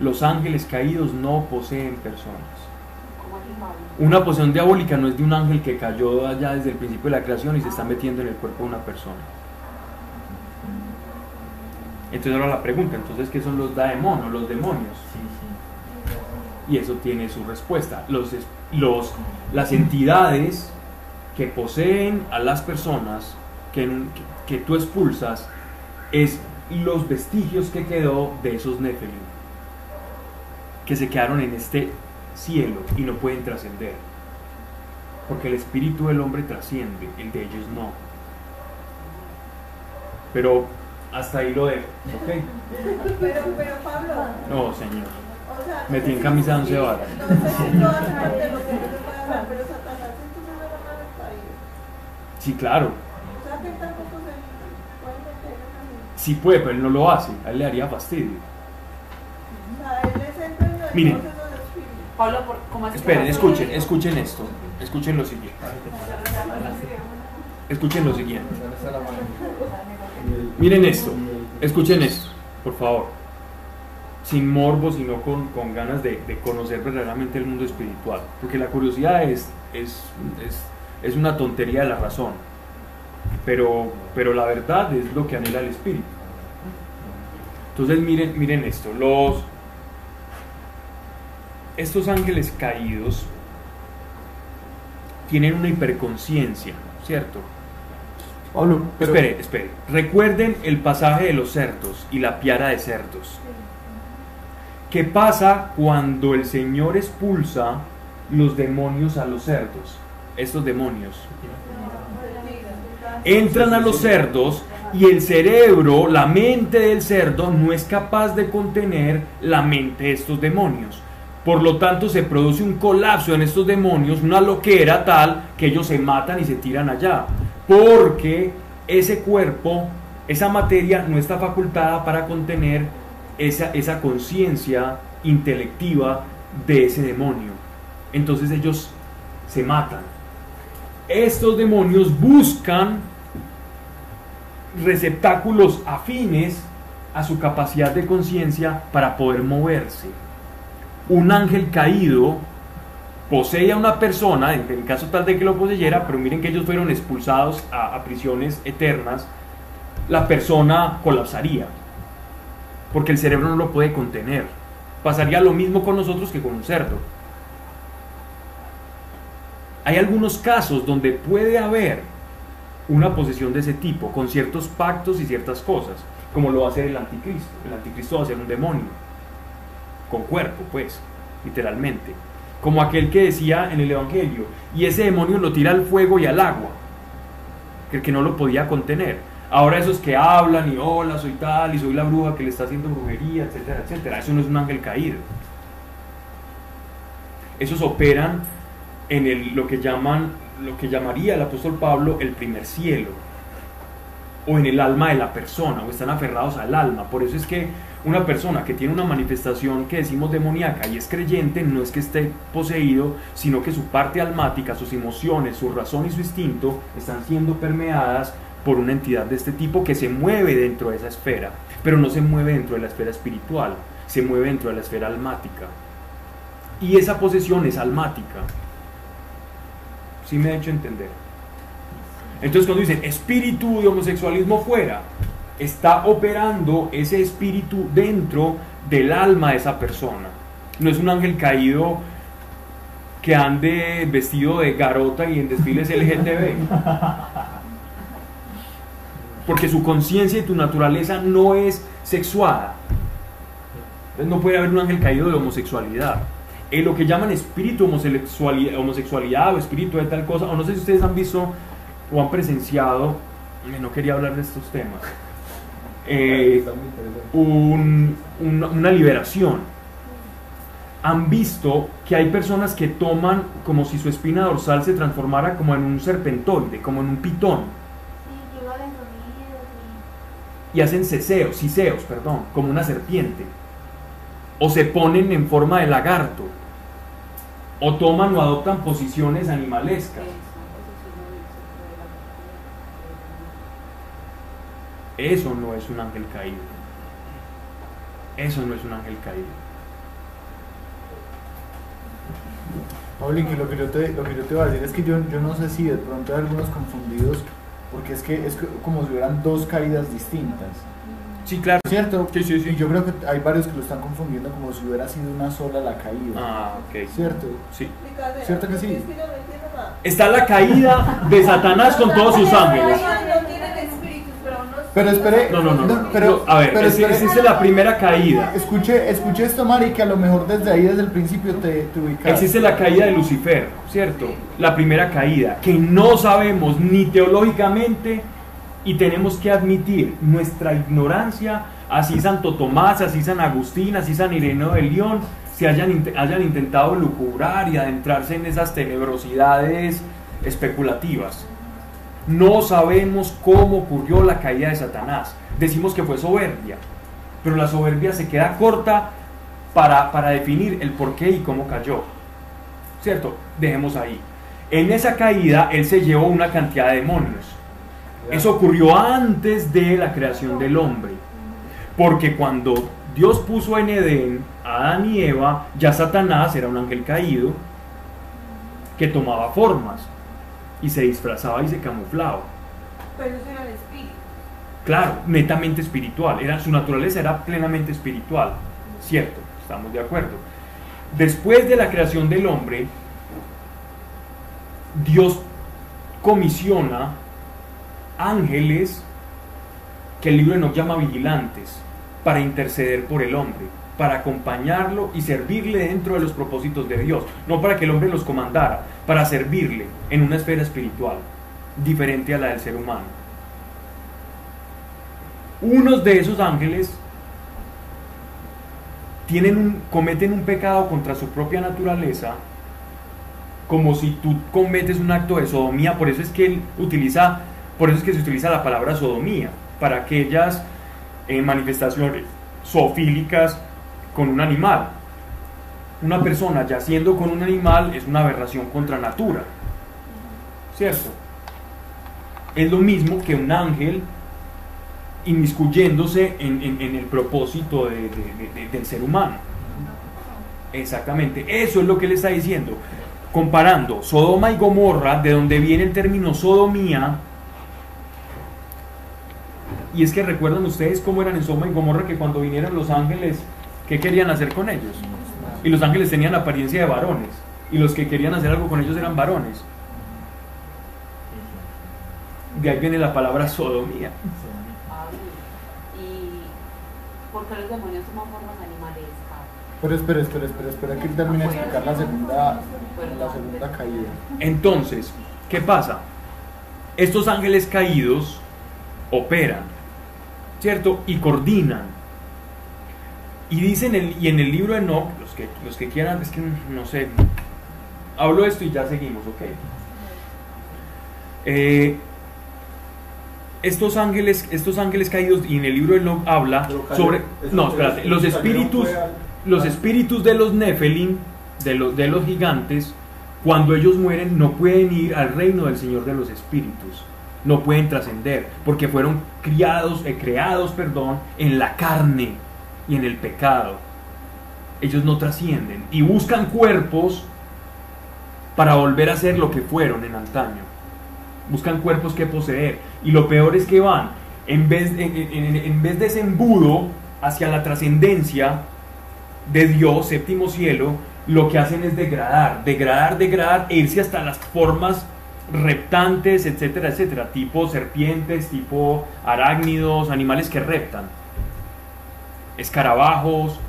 Los ángeles caídos no poseen personas. Una posesión diabólica no es de un ángel que cayó allá desde el principio de la creación y se está metiendo en el cuerpo de una persona. Entonces ahora la pregunta, entonces ¿qué son los daemonos, los demonios? Sí, sí. y eso tiene su respuesta. Los, los, las entidades que poseen a las personas que, que, que tú expulsas es los vestigios que quedó de esos Nephilim, que se quedaron en este cielo y no pueden trascender. Porque el espíritu del hombre trasciende, el de ellos no. Pero hasta ahí lo dejo, ¿ok? Pero, pero Pablo, No, señor. o sea, Metí en camisa de once varas. No sé si lo que yo hablar, pero Satanás. Sí, claro. O sea, que tampoco se puede meter en la mente. Sí puede, pero él no lo hace. A él le haría fastidio. O sea, él les entra en el Miren. Pablo, ¿cómo así Esperen, escuchen, escuchen esto. Escuchen lo siguiente. Escuchen lo siguiente. Miren esto. Escuchen esto, por favor. Sin morbo, sino con, con ganas de, de conocer verdaderamente el mundo espiritual. Porque la curiosidad es, es, es, es una tontería de la razón. Pero, pero la verdad es lo que anhela el espíritu. Entonces miren, miren esto. Los, estos ángeles caídos tienen una hiperconciencia, ¿cierto? Pablo, pero Espere, espere. Recuerden el pasaje de los cerdos y la piara de cerdos. ¿Qué pasa cuando el Señor expulsa los demonios a los cerdos? Estos demonios entran a los cerdos y el cerebro, la mente del cerdo no es capaz de contener la mente de estos demonios. Por lo tanto, se produce un colapso en estos demonios, una loquera tal que ellos se matan y se tiran allá. Porque ese cuerpo, esa materia no está facultada para contener esa, esa conciencia intelectiva de ese demonio. Entonces ellos se matan. estos demonios buscan receptáculos afines a su capacidad de conciencia para poder moverse. Un ángel caído posee a una persona, en el caso tal de que lo poseyera, pero miren que ellos fueron expulsados a, a prisiones eternas, la persona colapsaría, porque el cerebro no lo puede contener. Pasaría lo mismo con nosotros que con un cerdo. Hay algunos casos donde puede haber una posesión de ese tipo, con ciertos pactos y ciertas cosas, como lo va a hacer el anticristo. El anticristo va a ser un demonio, con cuerpo, pues, literalmente. Como aquel que decía en el Evangelio, y ese demonio lo tira al fuego y al agua, que que no lo podía contener. Ahora esos que hablan y hola, soy tal, y soy la bruja que le está haciendo brujería, etcétera, etcétera, eso no es un ángel caído. Esos operan en el, lo que llaman, lo que llamaría el apóstol Pablo el primer cielo, o en el alma de la persona, o están aferrados al alma. Por eso es que una persona que tiene una manifestación que decimos demoníaca y es creyente, no es que esté poseído, sino que su parte almática, sus emociones, su razón y su instinto están siendo permeadas por una entidad de este tipo que se mueve dentro de esa esfera, pero no se mueve dentro de la esfera espiritual, se mueve dentro de la esfera almática. Y esa posesión es almática. ¿Sí me ha hecho entender? Entonces cuando dicen espíritu de homosexualismo fuera, está operando ese espíritu dentro del alma de esa persona. No es un ángel caído que ande vestido de garota y en desfiles LGTB. Porque su conciencia y tu naturaleza no es sexuada. Entonces no puede haber un ángel caído de homosexualidad. En lo que llaman espíritu homosexualidad, homosexualidad o espíritu de tal cosa, o no sé si ustedes han visto o han presenciado, no quería hablar de estos temas, eh, un- un- una liberación. Han visto que hay personas que toman como si su espina dorsal se transformara como en un serpentoide, como en un pitón, y hacen ceseos, siseos, perdón, como una serpiente. O se ponen en forma de lagarto, o toman o adoptan posiciones animalescas. Eso no es un ángel caído. Eso no es un ángel caído. Que lo que yo te, lo que yo te voy a decir es que yo, yo no sé si de pronto hay algunos confundidos, porque es que es como si hubieran dos caídas distintas. Sí, claro. ¿Cierto? Sí, sí, sí. Y yo creo que hay varios que lo están confundiendo como si hubiera sido una sola la caída. Ah, ok. ¿Cierto? Sí. ¿Cierto que sí? Está la caída de Satanás con todos sus ángeles. Pero espere, No, no, no. no. pero, a ver, pero es- espere- existe la primera caída. escuche, escuche esto, Mari, que a lo mejor desde ahí, desde el principio te, te ubicas. Existe la caída de Lucifer, ¿cierto? La primera caída, que no sabemos ni teológicamente y tenemos que admitir nuestra ignorancia, así Santo Tomás, así San Agustín, así San Ireneo de León, se hayan, hayan intentado lucubrar y adentrarse en esas tenebrosidades especulativas. No sabemos cómo ocurrió la caída de Satanás. Decimos que fue soberbia, pero la soberbia se queda corta para, para definir el por qué y cómo cayó. ¿Cierto? Dejemos ahí. En esa caída él se llevó una cantidad de demonios. Eso ocurrió antes de la creación del hombre. Porque cuando Dios puso en Edén a Adán y Eva, ya Satanás era un ángel caído que tomaba formas y se disfrazaba y se camuflaba. Pero eso era el espíritu. Claro, netamente espiritual. Era, su naturaleza era plenamente espiritual. Cierto, estamos de acuerdo. Después de la creación del hombre, Dios comisiona ángeles que el libro de Enoch llama vigilantes para interceder por el hombre, para acompañarlo y servirle dentro de los propósitos de Dios. No para que el hombre los comandara, para servirle en una esfera espiritual diferente a la del ser humano. Unos de esos ángeles tienen un, cometen un pecado contra su propia naturaleza, como si tú cometes un acto de sodomía, por eso es que utiliza, por eso es que se utiliza la palabra sodomía, para aquellas eh, manifestaciones zoofílicas con un animal. Una persona yaciendo con un animal es una aberración contra natura. ¿cierto? Es lo mismo que un ángel inmiscuyéndose en, el propósito de- de- de- de- del ser humano. Exactamente, eso es lo que le está diciendo. Comparando Sodoma y Gomorra, de donde viene el término sodomía, y es que recuerdan ustedes cómo eran en Sodoma y Gomorra que cuando vinieron los ángeles, ¿qué querían hacer con ellos? Y los ángeles tenían apariencia de varones, y los que querían hacer algo con ellos eran varones. De ahí viene la palabra sodomía. Y porque los demonios toman formas animalescas. Pero espera, espera, espera, espera que él termine de explicar la segunda, la segunda caída. Entonces, ¿qué pasa? Estos ángeles caídos operan, ¿cierto? Y coordinan. Y dicen, el, y en el libro de Enoch, los que, los que quieran, es que no sé, hablo esto y ya seguimos, ¿ok? Eh, estos ángeles, estos ángeles caídos, y en el libro de Enoch habla sobre, no, espérate, los espíritus, los espíritus de los Nephilim, de los, de los gigantes, cuando ellos mueren no pueden ir al reino del Señor de los espíritus, no pueden trascender, porque fueron criados, eh, creados, perdón, en la carne y en el pecado. Ellos no trascienden y buscan cuerpos para volver a ser lo que fueron en antaño. Buscan cuerpos que poseer. Y lo peor es que van, en vez, en, en- en vez de ese embudo hacia la trascendencia de Dios, séptimo cielo, lo que hacen es degradar, degradar, degradar, e irse hasta las formas reptantes, etcétera, etcétera, tipo serpientes, tipo arácnidos, animales que reptan, escarabajos.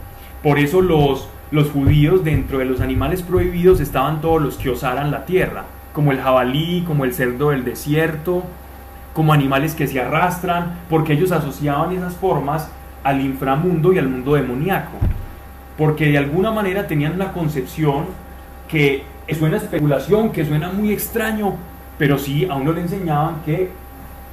Por eso los, los judíos dentro de los animales prohibidos estaban todos los que osaran la tierra, como el jabalí, como el cerdo del desierto, como animales que se arrastran, porque ellos asociaban esas formas al inframundo y al mundo demoníaco. Porque de alguna manera tenían una concepción que suena especulación, que suena muy extraño, pero sí a uno le enseñaban que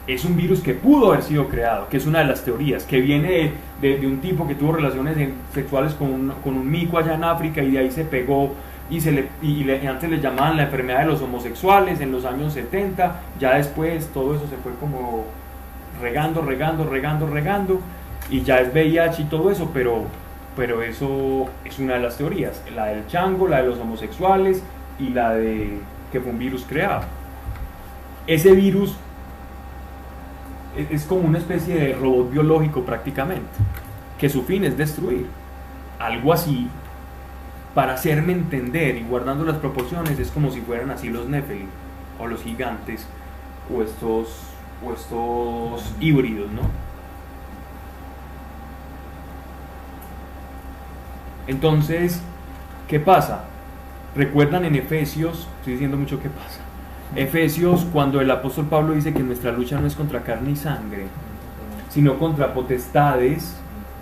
es un virus que pudo haber sido creado, que es una de las teorías, que viene de, un tipo que tuvo relaciones sexuales con un, con un mico allá en África y de ahí se pegó y, se le, y le- antes le llamaban la enfermedad de los homosexuales en los años 70, ya después todo eso se fue como regando, regando, regando, regando y ya es VIH y todo eso, pero, pero eso es una de las teorías, la del chango, la de los homosexuales y la de que fue un virus creado. Ese virus es- como una especie de robot biológico prácticamente, que su fin es destruir. Algo así, para hacerme entender y guardando las proporciones, es como si fueran así los Nephilim o los gigantes o estos, o estos híbridos, ¿no? Entonces, ¿qué pasa? Recuerdan en Efesios, estoy diciendo mucho qué pasa. Efesios, cuando el apóstol Pablo dice que nuestra lucha no es contra carne y sangre, sino contra potestades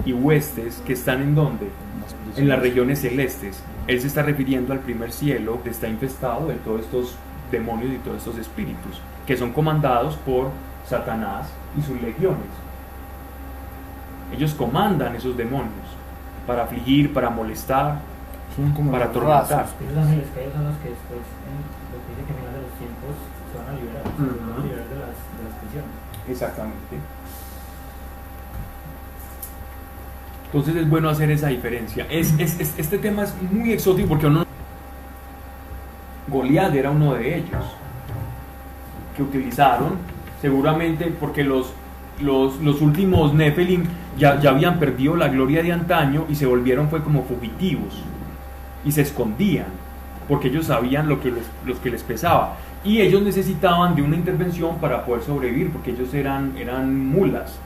y huestes que están en donde? En las regiones celestes. Él se está refiriendo al primer cielo que está infestado de todos estos demonios y todos estos espíritus, que son comandados por Satanás y sus legiones. Ellos comandan esos demonios para afligir, para molestar, Son como para atormentar. son los que después, liberar, de las, de las prisiones. Exactamente. Entonces es bueno hacer esa diferencia. Es, es- es- este tema es muy exótico porque uno... Goliat era uno de ellos que utilizaron, seguramente porque los, los, los últimos Nephilim ya, ya habían perdido la gloria de antaño y se volvieron fue como fugitivos y se escondían porque ellos sabían lo que les, los que les pesaba y ellos necesitaban de una intervención para poder sobrevivir porque ellos eran, eran mulas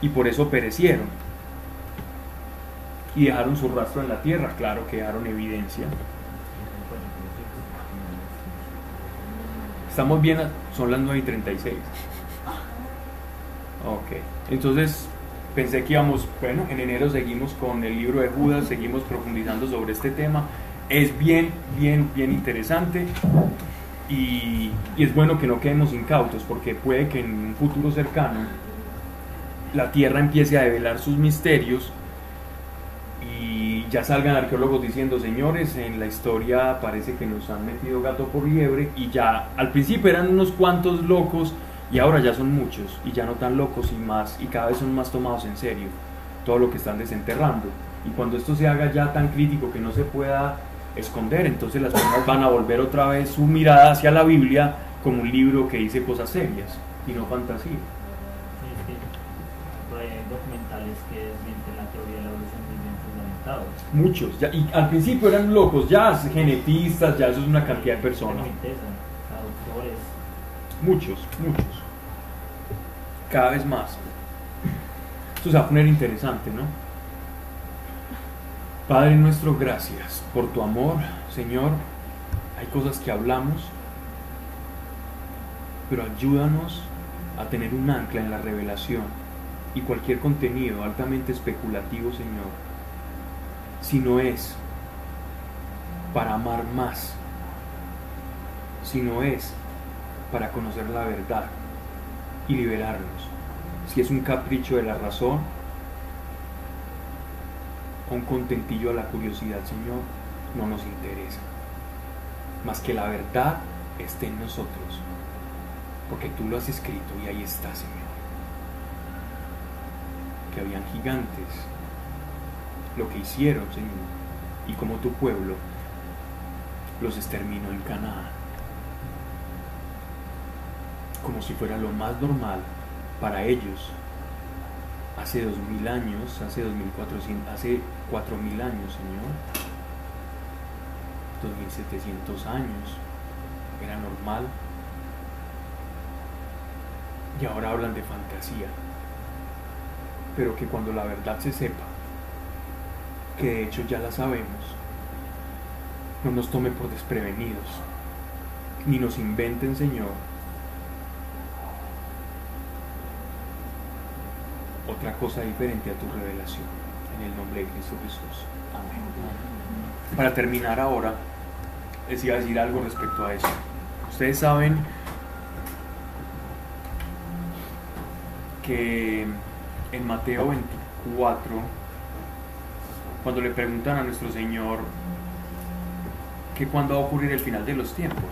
y por eso perecieron y dejaron su rastro en la tierra, claro que dejaron evidencia. Estamos bien, son las 9 y 36. Ok, entonces pensé que íbamos, bueno, en enero seguimos con el libro de Judas, seguimos profundizando sobre este tema. Es bien, bien, bien interesante y, es bueno que no quedemos incautos porque puede que en un futuro cercano la tierra empiece a develar sus misterios y ya salgan arqueólogos diciendo, señores, en la historia parece que nos han metido gato por liebre y ya al principio eran unos cuantos locos y ahora ya son muchos y ya no tan locos y más y cada vez son más tomados en serio todo lo que están desenterrando. Y cuando esto se haga ya tan crítico que no se pueda esconder, entonces las personas van a volver otra vez su mirada hacia la Biblia como un libro que dice cosas serias y no fantasía. Sí, es que hay documentales que desmienten la teoría de la evolución de fundamentados. Muchos, ya, y al principio eran locos, ya genetistas, ya eso es una cantidad de personas. Muchos, muchos. Cada vez más. Esto se va a poner interesante, ¿no? Padre nuestro, gracias por tu amor, Señor. Hay cosas que hablamos, pero ayúdanos a tener un ancla en la revelación y cualquier contenido altamente especulativo, Señor, si no es para amar más, si no es para conocer la verdad y liberarnos, si es un capricho de la razón, un contentillo a la curiosidad, Señor, no nos interesa. Más que la verdad esté en nosotros. Porque tú lo has escrito y ahí está, Señor. Que habían gigantes. Lo que hicieron, Señor. Y como tu pueblo los exterminó en Canaán. Como si fuera lo más normal para ellos hace dos mil años, hace dos mil cuatrocientos, hace cuatro mil años, Señor, dos mil setecientos años, era normal. Y ahora hablan de fantasía. Pero que cuando la verdad se sepa, que de hecho ya la sabemos, no nos tome por desprevenidos, ni nos inventen, Señor, otra cosa diferente a tu revelación. En el nombre de Cristo Jesús. Amén. Para terminar ahora, les iba a decir algo respecto a eso. Ustedes saben que en Mateo 24, cuando le preguntan a nuestro Señor que cuándo va a ocurrir el final de los tiempos,